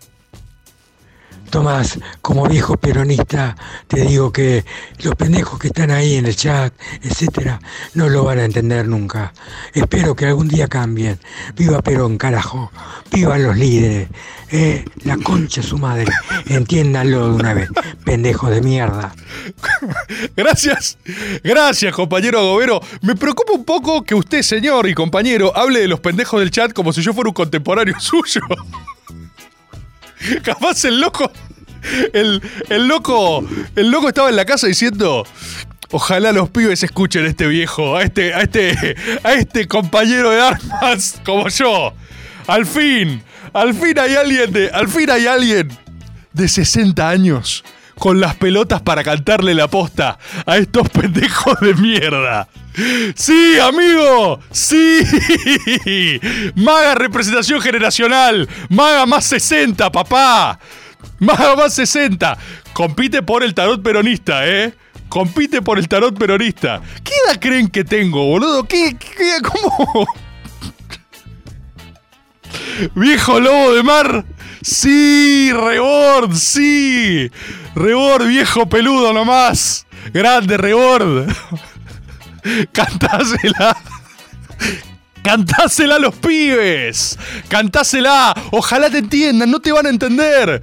Tomás, como viejo peronista, te digo que los pendejos que están ahí en el chat, etcétera, no lo van a entender nunca. Espero que algún día cambien. Viva Perón, carajo. Viva los líderes. Eh, la concha su madre. Entiéndanlo de una vez. Pendejos de mierda. Gracias, gracias, compañero Gobero. Me preocupa un poco que usted, señor y compañero, hable de los pendejos del chat como si yo fuera un contemporáneo suyo. Capaz el loco. El, el loco. El loco estaba en la casa diciendo. Ojalá los pibes escuchen a este viejo, a este, a este, a este compañero de armas como yo. Al fin, al fin hay alguien de, al fin hay alguien de 60 años con las pelotas para cantarle la posta a estos pendejos de mierda. Sí, amigo, sí. Maga representación generacional. Maga más 60, papá. Maga más 60. Compite por el tarot peronista, ¿eh? Compite por el tarot peronista. ¿Qué edad creen que tengo, boludo? ¿Qué, qué cómo? Viejo lobo de mar. Sí, Rebord, sí. Rebord, viejo peludo nomás. Grande Rebord. Cantásela. Cantásela a los pibes. Cantásela. Ojalá te entiendan, no te van a entender.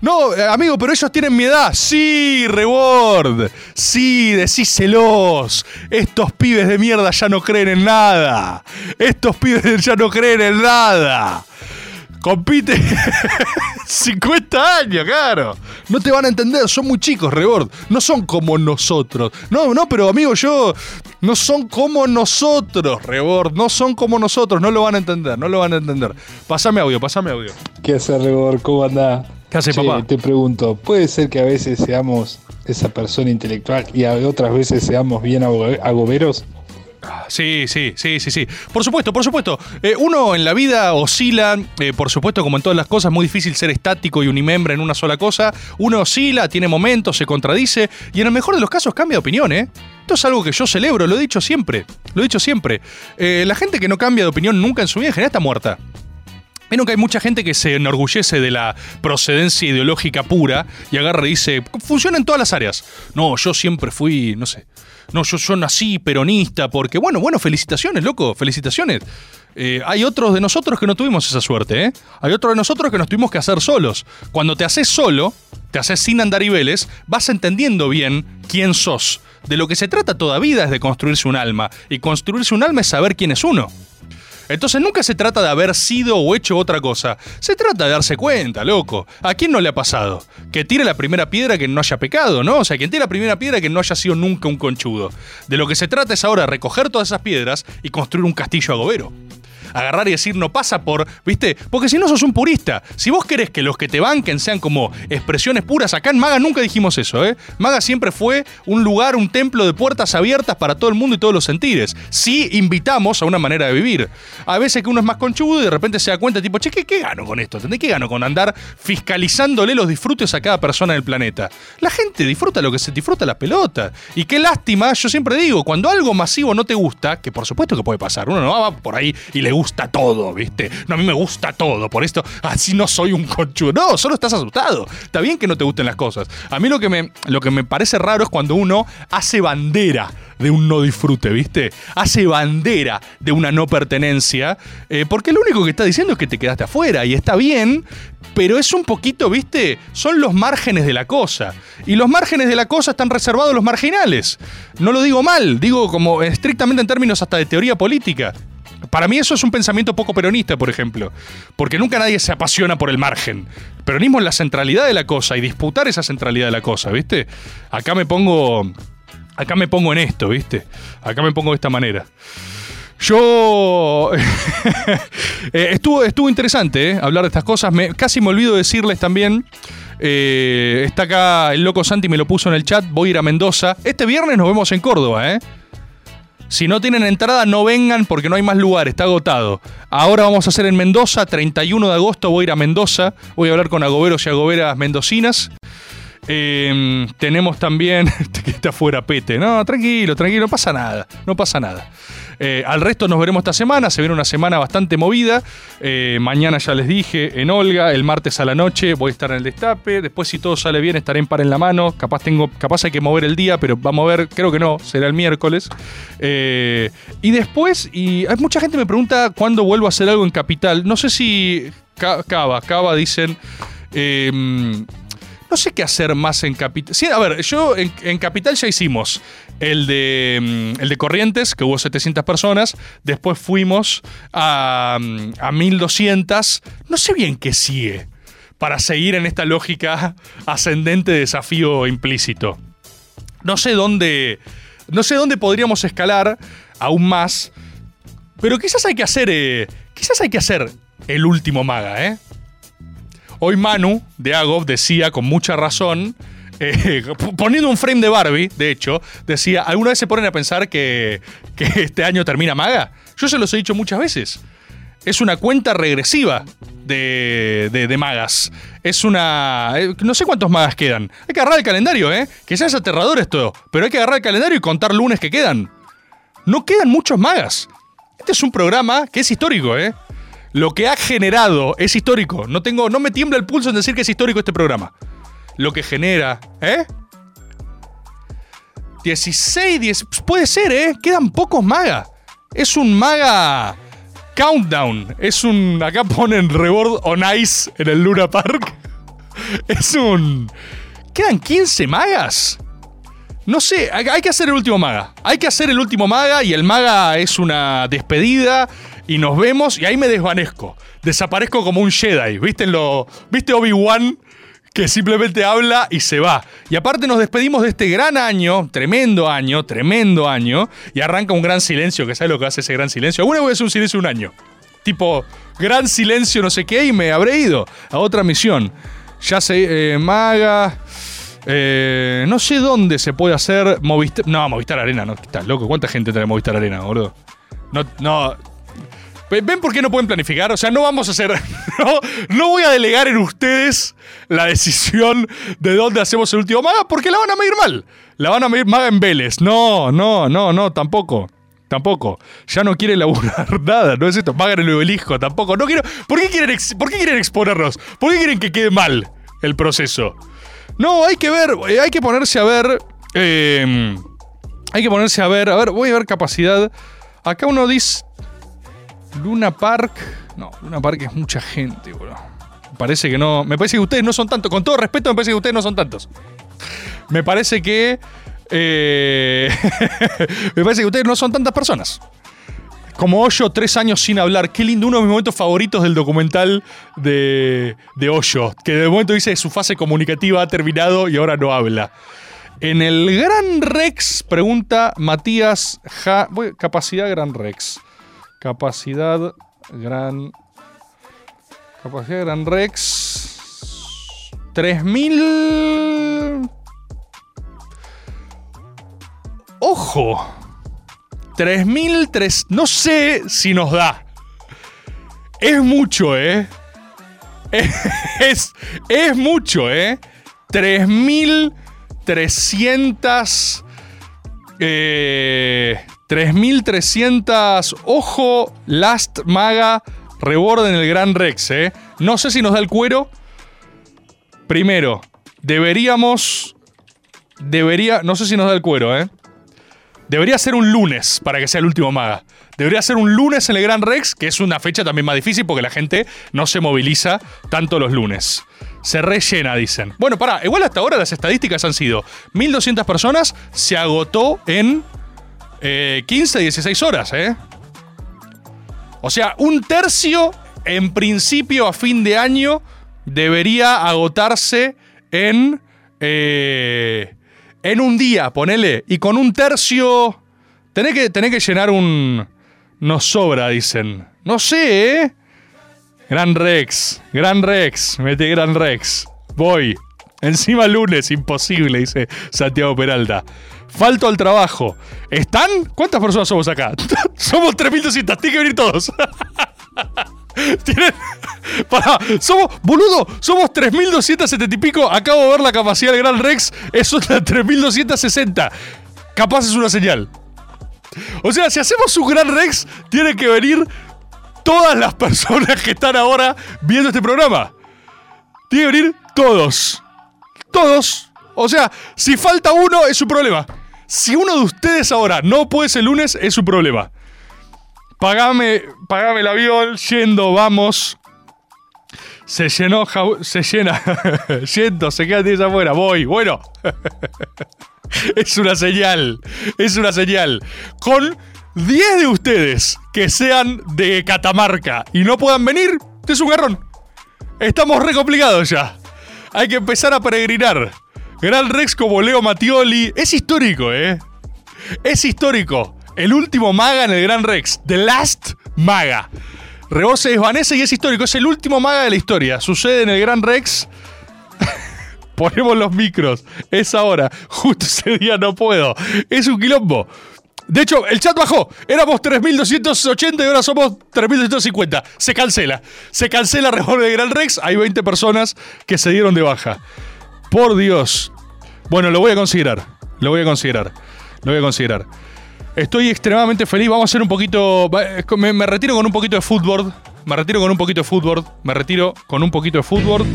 No, eh, amigo, pero ellos tienen mi edad. Sí, Rebord. Sí, decíselos. Estos pibes de mierda ya no creen en nada. Estos pibes ya no creen en nada. Compite 50 años, claro. No te van a entender, son muy chicos, Rebord. No son como nosotros. No, no, pero amigo, yo. No son como nosotros, Rebord. No son como nosotros. No lo van a entender, no lo van a entender. Pásame audio, pásame audio. ¿Qué hace Rebord? ¿Cómo anda? ¿Qué hace, Che, papá? Te pregunto, ¿puede ser que a veces seamos esa persona intelectual y a otras veces seamos bien ago- agoberos? Sí, sí, sí, sí, sí. Por supuesto, por supuesto. Eh, uno en la vida oscila, eh, por supuesto, como en todas las cosas, muy difícil ser estático y unimembre en una sola cosa. Uno oscila, tiene momentos, se contradice y en el mejor de los casos cambia de opinión, ¿eh? Esto es algo que yo celebro, lo he dicho siempre. Lo he dicho siempre. Eh, la gente que no cambia de opinión nunca en su vida en general está muerta. Vieron que hay mucha gente que se enorgullece de la procedencia ideológica pura y agarra y dice, funciona en todas las áreas. No, yo siempre fui, no sé, no, yo, yo nací peronista porque, bueno, bueno, felicitaciones, loco, felicitaciones. Eh, hay otros de nosotros que no tuvimos esa suerte, ¿eh? Hay otros de nosotros que nos tuvimos que hacer solos. Cuando te haces solo, te haces sin andariveles, vas entendiendo bien quién sos. De lo que se trata toda vida es de construirse un alma. Y construirse un alma es saber quién es uno. Entonces nunca se trata de haber sido o hecho otra cosa. Se trata de darse cuenta, loco. ¿A quién no le ha pasado? Que tire la primera piedra que no haya pecado, ¿no? O sea, quien tire la primera piedra que no haya sido nunca un conchudo. De lo que se trata es ahora recoger todas esas piedras y construir un castillo agobero. Agarrar y decir no pasa por, ¿viste? Porque si no sos un purista. Si vos querés que los que te banquen sean como expresiones puras, acá en Maga nunca dijimos eso, ¿eh? Maga siempre fue un lugar, un templo de puertas abiertas para todo el mundo y todos los sentires. Sí invitamos a una manera de vivir. A veces que uno es más conchudo y de repente se da cuenta, tipo, che, ¿qué, qué gano con esto? ¿Entendés? ¿Qué gano con andar fiscalizándole los disfrutes a cada persona del planeta? La gente disfruta lo que se disfruta la pelota. Y qué lástima, yo siempre digo, cuando algo masivo no te gusta, que por supuesto que puede pasar, uno no va por ahí y le gusta todo, ¿viste? No, a mí me gusta todo, por esto así no soy un conchudo. No, solo estás asustado. Está bien que no te gusten las cosas. A mí lo que me, lo que me parece raro es cuando uno hace bandera de un no disfrute, ¿viste? Hace bandera de una no pertenencia, eh, porque lo único que está diciendo es que te quedaste afuera y está bien, pero es un poquito, ¿viste? Son los márgenes de la cosa. Y los márgenes de la cosa están reservados los marginales. No lo digo mal, digo como estrictamente en términos hasta de teoría política. Para mí eso es un pensamiento poco peronista, por ejemplo, porque nunca nadie se apasiona por el margen. Peronismo es la centralidad de la cosa y disputar esa centralidad de la cosa, ¿viste? Acá me pongo acá me pongo en esto, ¿viste? Acá me pongo de esta manera. Yo. Eh, estuvo, estuvo interesante ¿eh? hablar de estas cosas. Me, casi me olvido decirles también. eh, está acá el loco Santi, me lo puso en el chat. Voy a ir a Mendoza. Este viernes nos vemos en Córdoba, ¿eh? Si no tienen entrada, no vengan porque no hay más lugar, está agotado. Ahora vamos a hacer en Mendoza, 31 de agosto voy a ir a Mendoza. Voy a hablar con agoberos y agoberas mendocinas. Eh, tenemos también. que está fuera Pete. No, tranquilo, tranquilo, no pasa nada. No pasa nada. Eh, al resto nos veremos esta semana. Se viene una semana bastante movida. Eh, mañana ya les dije en Olga. El martes a la noche voy a estar en el destape. Después, si todo sale bien, estaré en par en la mano. Capaz tengo, capaz hay que mover el día, pero vamos a ver. Creo que no. Será el miércoles. Eh, y después, y mucha gente me pregunta cuándo vuelvo a hacer algo en Capital. No sé si Ca- Cava, Cava dicen. No sé qué hacer más en Capital. Sí, a ver, yo en, en Capital ya hicimos el de, mm, el de Corrientes, que hubo 700 personas. Después fuimos a, mm, a 1200. No sé bien qué sigue para seguir en esta lógica ascendente de desafío implícito. No sé dónde. No sé dónde podríamos escalar aún más. Pero quizás hay que hacer. eh, quizás hay que hacer el último maga, ¿eh? Hoy Manu de Agov decía con mucha razón, eh, poniendo un frame de Barbie, de hecho, decía, ¿alguna vez se ponen a pensar que, que este año termina Maga? Yo se los he dicho muchas veces. Es una cuenta regresiva de, de- magas. Es una... eh, No sé cuántos magas quedan. Hay que agarrar el calendario, ¿eh? Que ya es aterrador esto. Pero hay que agarrar el calendario y contar lunes que quedan. No quedan muchos magas. Este es un programa que es histórico, ¿eh? Lo que ha generado es histórico. No tengo, no me tiembla el pulso en decir que es histórico este programa. Lo que genera, ¿eh? 16, 10, puede ser, ¿eh? Quedan pocos magas. Es un maga countdown. Es un, acá ponen reward on ice en el Luna Park. Es un, quedan 15 magas. No sé, hay que hacer el último maga. Hay que hacer el último maga y el maga es una despedida y nos vemos y ahí me desvanezco. Desaparezco como un Jedi. ¿Viste, ¿viste Obi-Wan? Que simplemente habla y se va. Y aparte nos despedimos de este gran año, tremendo año, tremendo año, y arranca un gran silencio, que sabe lo que hace ese gran silencio. Alguna vez un silencio un año. Tipo, gran silencio no sé qué, y me habré ido a otra misión. Ya sé, eh, maga... Eh, no sé dónde se puede hacer Movistar. No, Movistar Arena, no. Estás loco. ¿Cuánta gente trae Movistar Arena, boludo? No, no. Ve- ¿Ven por qué no pueden planificar? O sea, no vamos a hacer. No, no voy a delegar en ustedes la decisión de dónde hacemos el último maga porque la van a medir mal. La van a medir maga en Vélez. No, no, no, no, tampoco. Tampoco. Ya no quiere laburar nada. No es esto. Maga en el obelisco. Tampoco. No quiero. ¿Por qué quieren, ¿Por qué quieren exponernos? ¿Por qué quieren que quede mal el proceso? No, hay que ver, eh, hay que ponerse a ver. eh, hay que ponerse a ver. A ver, voy a ver capacidad. Acá uno dice. Luna Park. No, Luna Park es mucha gente. Me parece que no. Me parece que ustedes no son tantos. Con todo respeto, me parece que ustedes no son tantos. Me parece que. eh, me parece que ustedes no son tantas personas. Como Hoyo, tres años sin hablar. Qué lindo, uno de mis momentos favoritos del documental de, de. Que de momento dice que su fase comunicativa ha terminado y ahora no habla. En el Gran Rex, pregunta Matías Ja. capacidad Gran Rex. Capacidad Gran. Capacidad Gran Rex. 3000. Ojo. 3003. No sé si nos da. Es mucho, ¿eh? Es, es mucho, ¿eh? 3300. Eh, 3300. Ojo, Last Maga Rebord en el Gran Rex, ¿eh? No sé si nos da el cuero. Primero, deberíamos. Debería. No sé si nos da el cuero, ¿eh? Debería ser un lunes para que sea el último maga. Debería ser un lunes en el Gran Rex, que es una fecha también más difícil porque la gente no se moviliza tanto los lunes. Se rellena, dicen. Bueno, pará, igual hasta ahora las estadísticas han sido 1200 personas, se agotó en eh, 15, 16 horas, ¿eh? O sea, un tercio en principio a fin de año debería agotarse en... eh, en un día, ponele. Y con un tercio... Tenés que, tenés que llenar un... Nos sobra, dicen. No sé, ¿eh? Gran Rex. Gran Rex. Mete Gran Rex. Voy. Encima lunes, imposible, dice Santiago Peralta. Falto al trabajo. ¿Están? ¿Cuántas personas somos acá? somos 3.200. Tienen que venir todos. Tienen. Pará, somos. Boludo, somos 3.270 y pico. Acabo de ver la capacidad del Gran Rex. Es una 3.260. Capaz es una señal. O sea, si hacemos un Gran Rex, tienen que venir todas las personas que están ahora viendo este programa. Tienen que venir todos. Todos. O sea, si falta uno, es su problema. Si uno de ustedes ahora no puede el lunes, es su problema. Pagame, pagame el avión, yendo, vamos. Se llenó, se llena. Yendo, se queda tienes afuera, voy, bueno. es una señal, es una señal. Con 10 de ustedes que sean de Catamarca y no puedan venir, es un garrón. Estamos re complicados ya. Hay que empezar a peregrinar. Gran Rex como Leo Mattioli. Es histórico, ¿eh? Es histórico. El último maga en el Gran Rex. The Last Maga. Rebo se desvanece y es histórico. Es el último maga de la historia. Sucede en el Gran Rex. Ponemos los micros. Es ahora. Justo ese día no puedo. Es un quilombo. De hecho, el chat bajó. Éramos 3.280 y ahora somos 3.250. Se cancela. Se cancela Rebo de Gran Rex. Hay 20 personas que se dieron de baja. Por Dios. Bueno, lo voy a considerar. Lo voy a considerar. Lo voy a considerar. Estoy extremadamente feliz. Vamos a hacer un poquito. me retiro con un poquito de fútbol. Me retiro con un poquito de fútbol. Me retiro con un poquito de fútbol.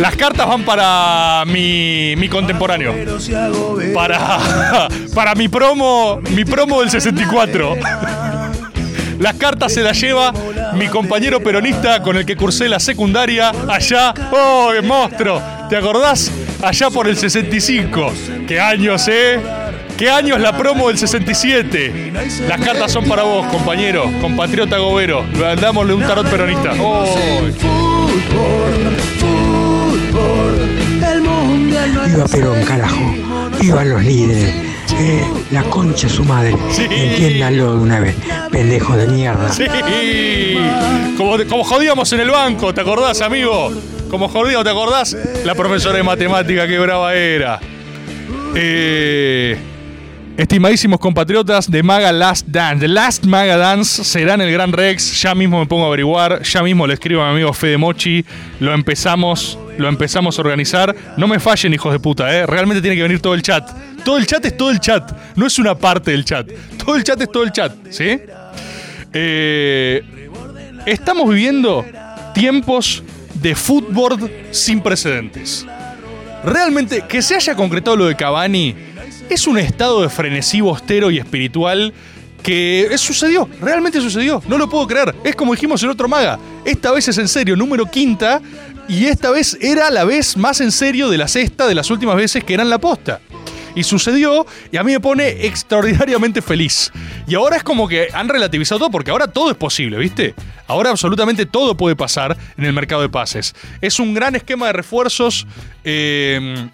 Las cartas van para mi, mi contemporáneo. Para, para mi promo. Mi promo del 64. Las cartas se las lleva mi compañero peronista con el que cursé la secundaria allá. ¡Oh, qué monstruo! ¿Te acordás? Allá por el 65. ¿Qué años, eh? ¿Qué años la promo del 67? Las cartas son para vos, compañero, compatriota gobero. Dámosle un tarot peronista. ¡Oh! Viva Perón, carajo. Viva los líderes. Eh, la concha su madre. Entiéndanlo de una vez. Pendejo de mierda. Sí, como, como jodíamos en el banco, ¿te acordás, amigo? Como jodíamos, ¿te acordás? La profesora de matemática, qué brava era. Eh, estimadísimos compatriotas de Maga Last Dance. The Last Maga Dance será en el Gran Rex. Ya mismo me pongo a averiguar. Ya mismo le escribo a mi amigo Fede Mochi. Lo empezamos, lo empezamos a organizar. No me fallen, hijos de puta, ¿eh? Realmente tiene que venir todo el chat. Todo el chat es todo el chat. No es una parte del chat. Todo el chat es todo el chat, ¿sí? Eh, estamos viviendo tiempos de fútbol sin precedentes. Realmente, que se haya concretado lo de Cavani es un estado de frenesí bostero y espiritual que sucedió, realmente sucedió, no lo puedo creer. Es como dijimos en otro maga, esta vez es en serio, número quinta, y esta vez era la vez más en serio de la sexta de las últimas veces que eran la posta. Y sucedió, y a mí me pone extraordinariamente feliz. Y ahora es como que han relativizado todo, porque ahora todo es posible, ¿viste? Ahora absolutamente todo puede pasar en el mercado de pases. Es un gran esquema de refuerzos. eh,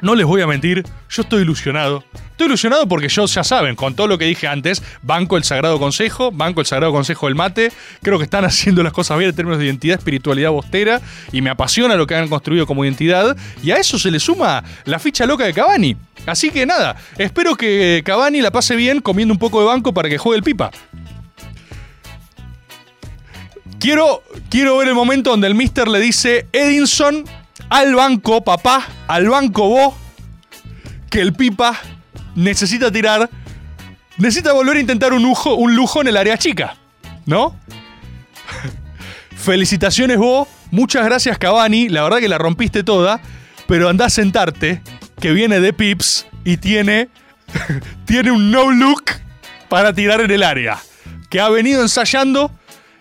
no les voy a mentir, yo estoy ilusionado. Estoy ilusionado porque yo, ya saben, con todo lo que dije antes, banco el Sagrado Consejo, banco el Sagrado Consejo del Mate, creo que están haciendo las cosas bien en términos de identidad, espiritualidad bostera, y me apasiona lo que han construido como identidad, y a eso se le suma la ficha loca de Cavani. Así que nada, espero que Cavani la pase bien comiendo un poco de banco para que juegue el pipa. Quiero, quiero ver el momento donde el mister le dice, Edinson, al banco, papá, al banco vos, que el pipa necesita tirar, necesita volver a intentar un lujo, un lujo en el área chica, ¿no? Felicitaciones vos, muchas gracias Cavani, la verdad que la rompiste toda, pero anda a sentarte, que viene de Pips y tiene, tiene un no look para tirar en el área, que ha venido ensayando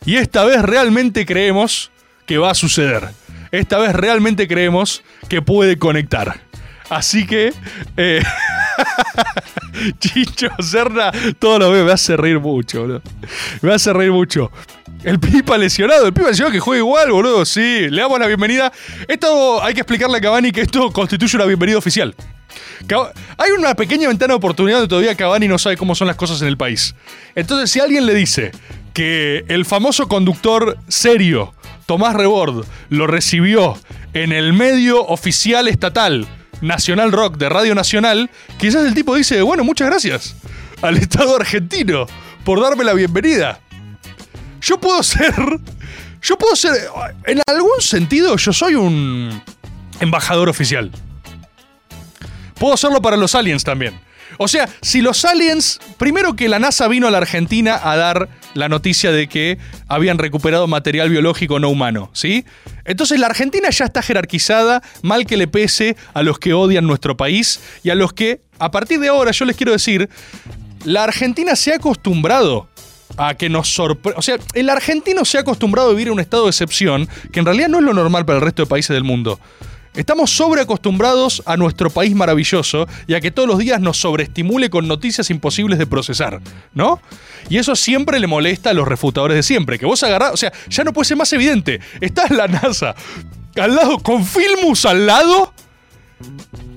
y esta vez realmente creemos que va a suceder. Esta vez realmente creemos que puede conectar. Así que... eh, Chicho Serna, todo lo veo, me hace reír mucho, boludo. Me hace reír mucho. El Pipa lesionado, el Pipa lesionado que juega igual, boludo, sí. Le damos la bienvenida. Esto hay que explicarle a Cavani que esto constituye una bienvenida oficial. Hay una pequeña ventana de oportunidad donde todavía Cavani no sabe cómo son las cosas en el país. Entonces, si alguien le dice que el famoso conductor serio, Tomás Rebord, lo recibió en el medio oficial estatal Nacional Rock de Radio Nacional, quizás el tipo dice, bueno, muchas gracias al Estado argentino por darme la bienvenida. Yo puedo ser, yo puedo ser, en algún sentido, yo soy un embajador oficial. Puedo hacerlo para los aliens también. O sea, si los aliens, primero que la NASA vino a la Argentina a dar la noticia de que habían recuperado material biológico no humano, ¿sí? Entonces la Argentina ya está jerarquizada, mal que le pese a los que odian nuestro país y a los que, a partir de ahora, yo les quiero decir, la Argentina se ha acostumbrado a que nos sorprenda. O sea, el argentino se ha acostumbrado a vivir en un estado de excepción que en realidad no es lo normal para el resto de países del mundo. Estamos sobreacostumbrados a nuestro país maravilloso y a que todos los días nos sobreestimule con noticias imposibles de procesar, ¿no? Y eso siempre le molesta a los refutadores de siempre, que vos agarrás, o sea, ya no puede ser más evidente. Está la NASA al lado, con Filmus al lado,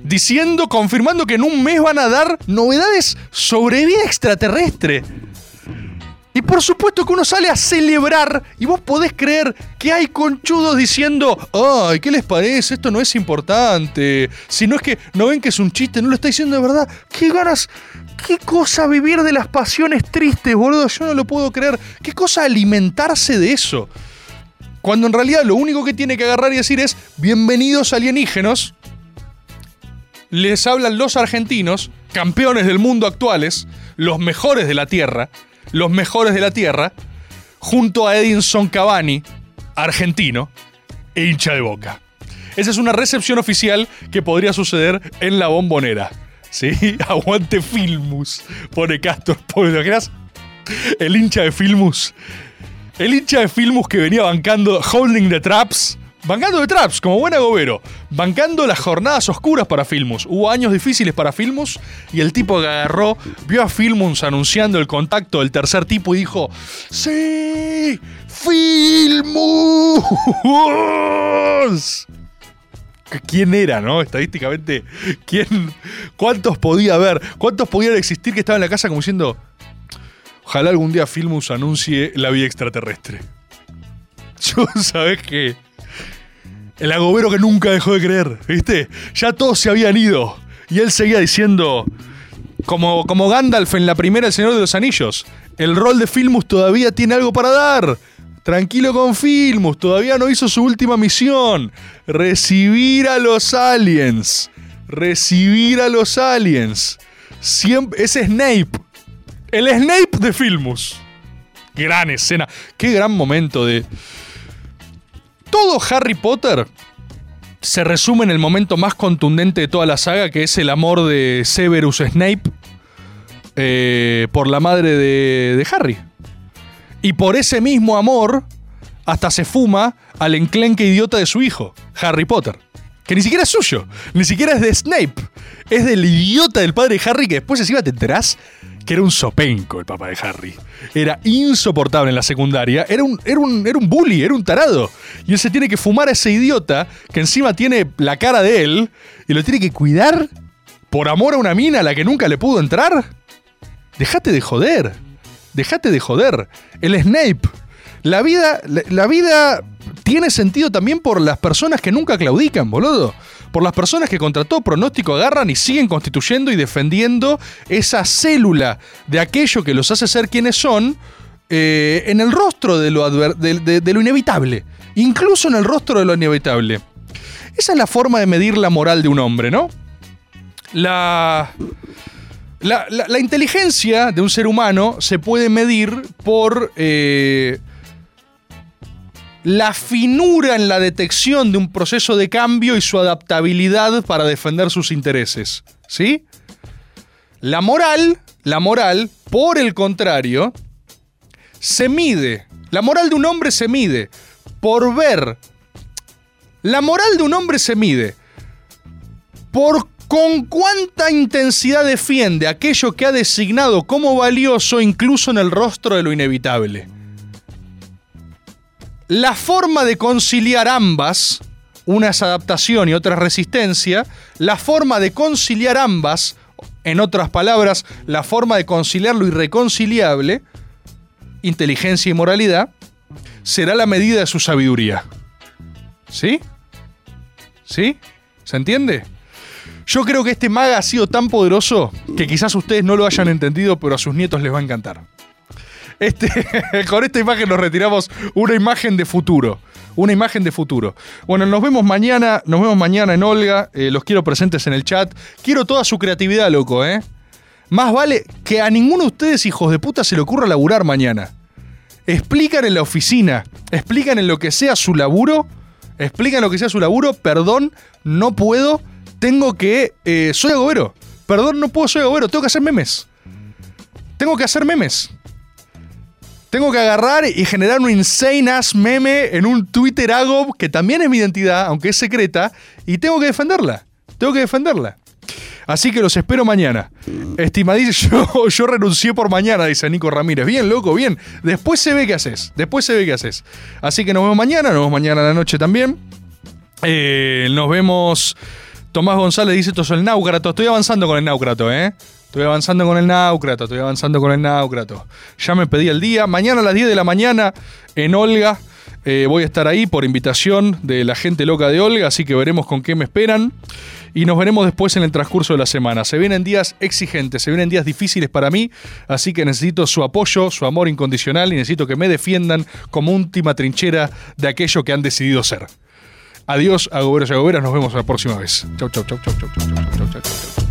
diciendo, confirmando que en un mes van a dar novedades sobre vida extraterrestre. Y por supuesto que uno sale a celebrar y vos podés creer que hay conchudos diciendo, ay, ¿qué les parece? Esto no es importante. Si no es que no ven que es un chiste, no lo está diciendo de verdad. ¿Qué ganas? ¿Qué cosa vivir de las pasiones tristes, boludo? Yo no lo puedo creer. ¿Qué cosa alimentarse de eso? Cuando en realidad lo único que tiene que agarrar y decir es, bienvenidos alienígenos. Les hablan los argentinos, campeones del mundo actuales, los mejores de la Tierra, los mejores de la Tierra, junto a Edinson Cavani, argentino, e hincha de boca. Esa es una recepción oficial que podría suceder en la bombonera. ¿Sí? Aguante Filmus, pone Castor. ¿te imaginas? El hincha de Filmus. El hincha de Filmus que venía bancando Holding the Traps. Bancando de Traps, como buen agobero. Bancando las jornadas oscuras para Filmus. Hubo años difíciles para Filmus y el tipo que agarró, vio a Filmus anunciando el contacto del tercer tipo y dijo: ¡Sí! ¡Filmus! ¿Quién era, no? Estadísticamente, ¿quién? ¿Cuántos podía haber? ¿Cuántos podían existir que estaban en la casa como diciendo, ojalá algún día Filmus anuncie la vida extraterrestre? Yo, ¿sabes qué? El agobero que nunca dejó de creer, ¿viste? Ya todos se habían ido. Y él seguía diciendo, como, como Gandalf en la primera El Señor de los Anillos, el rol de Filmus todavía tiene algo para dar. Tranquilo con Filmus, todavía no hizo su última misión. Recibir a los aliens. Recibir a los aliens. Siempre, es Snape. El Snape de Filmus. Gran escena. Qué gran momento de... Todo Harry Potter se resume en el momento más contundente de toda la saga, que es el amor de Severus Snape eh, por la madre de, de Harry. Y por ese mismo amor, hasta se fuma al enclenque idiota de su hijo, Harry Potter. Que ni siquiera es suyo, ni siquiera es de Snape. Es del idiota del padre Harry que después encima te enterás que era un sopenco el papá de Harry. Era insoportable en la secundaria. Era un, era, un, era un bully, era un tarado. Y él se tiene que fumar a ese idiota que encima tiene la cara de él y lo tiene que cuidar ¿Por amor a una mina a la que nunca le pudo entrar? Dejate de joder. Dejate de joder. El Snape. La vida, la, la vida tiene sentido también por las personas que nunca claudican, boludo. Por las personas que contra todo pronóstico agarran y siguen constituyendo y defendiendo esa célula de aquello que los hace ser quienes son eh, en el rostro de lo, inevitable. Incluso en el rostro de lo inevitable. Esa es la forma de medir la moral de un hombre, ¿no? La, la, la- la inteligencia de un ser humano se puede medir por eh, la finura en la detección de un proceso de cambio y su adaptabilidad para defender sus intereses. ¿Sí? La moral, la moral, por el contrario, se mide. La moral de un hombre se mide por ver. La moral de un hombre se mide por con cuánta intensidad defiende aquello que ha designado como valioso incluso en el rostro de lo inevitable. La forma de conciliar ambas, una es adaptación y otra es resistencia, la forma de conciliar ambas, en otras palabras, la forma de conciliar lo irreconciliable, inteligencia y moralidad, será la medida de su sabiduría. ¿Sí? ¿Sí? ¿Se entiende? Yo creo que este maga ha sido tan poderoso que quizás ustedes no lo hayan entendido, pero a sus nietos les va a encantar. Este, con esta imagen nos retiramos una imagen de futuro. Una imagen de futuro. Bueno, nos vemos mañana. Nos vemos mañana en Olga. eh, los quiero presentes en el chat. Quiero toda su creatividad, loco, ¿eh? Más vale que a ninguno de ustedes, hijos de puta, se le ocurra laburar mañana. Explican en la oficina. Explican en lo que sea su laburo. Explican lo que sea su laburo. Perdón, no puedo. Tengo que. eh, soy agobero. Perdón, no puedo, soy agobero. Tengo que hacer memes. Tengo que hacer memes. Tengo que agarrar y generar un insane ass meme en un Twitter Agob que también es mi identidad, aunque es secreta, y tengo que defenderla. Tengo que defenderla. Así que los espero mañana. Estimadísimo, yo, yo renuncié por mañana, dice Nico Ramírez. Bien, loco, bien. Después se ve qué haces. Después se ve qué haces. Así que nos vemos mañana, nos vemos mañana a la noche también. Eh, nos vemos. Tomás González dice: Esto es el náucrato. Estoy avanzando con el náucrato, ¿eh? Estoy avanzando con el náucrato, estoy avanzando con el náucrato. Ya me pedí el día. Mañana a las 10 de la mañana en Olga. eh, voy a estar ahí por invitación de la gente loca de Olga, así que veremos con qué me esperan. Y nos veremos después en el transcurso de la semana. Se vienen días exigentes, se vienen días difíciles para mí, así que necesito su apoyo, su amor incondicional y necesito que me defiendan como última trinchera de aquello que han decidido ser. Adiós, agoberos y agoberas, nos vemos la próxima vez. Chau, chau, chau, chau, chau, chau, chau, chau, chau, chau.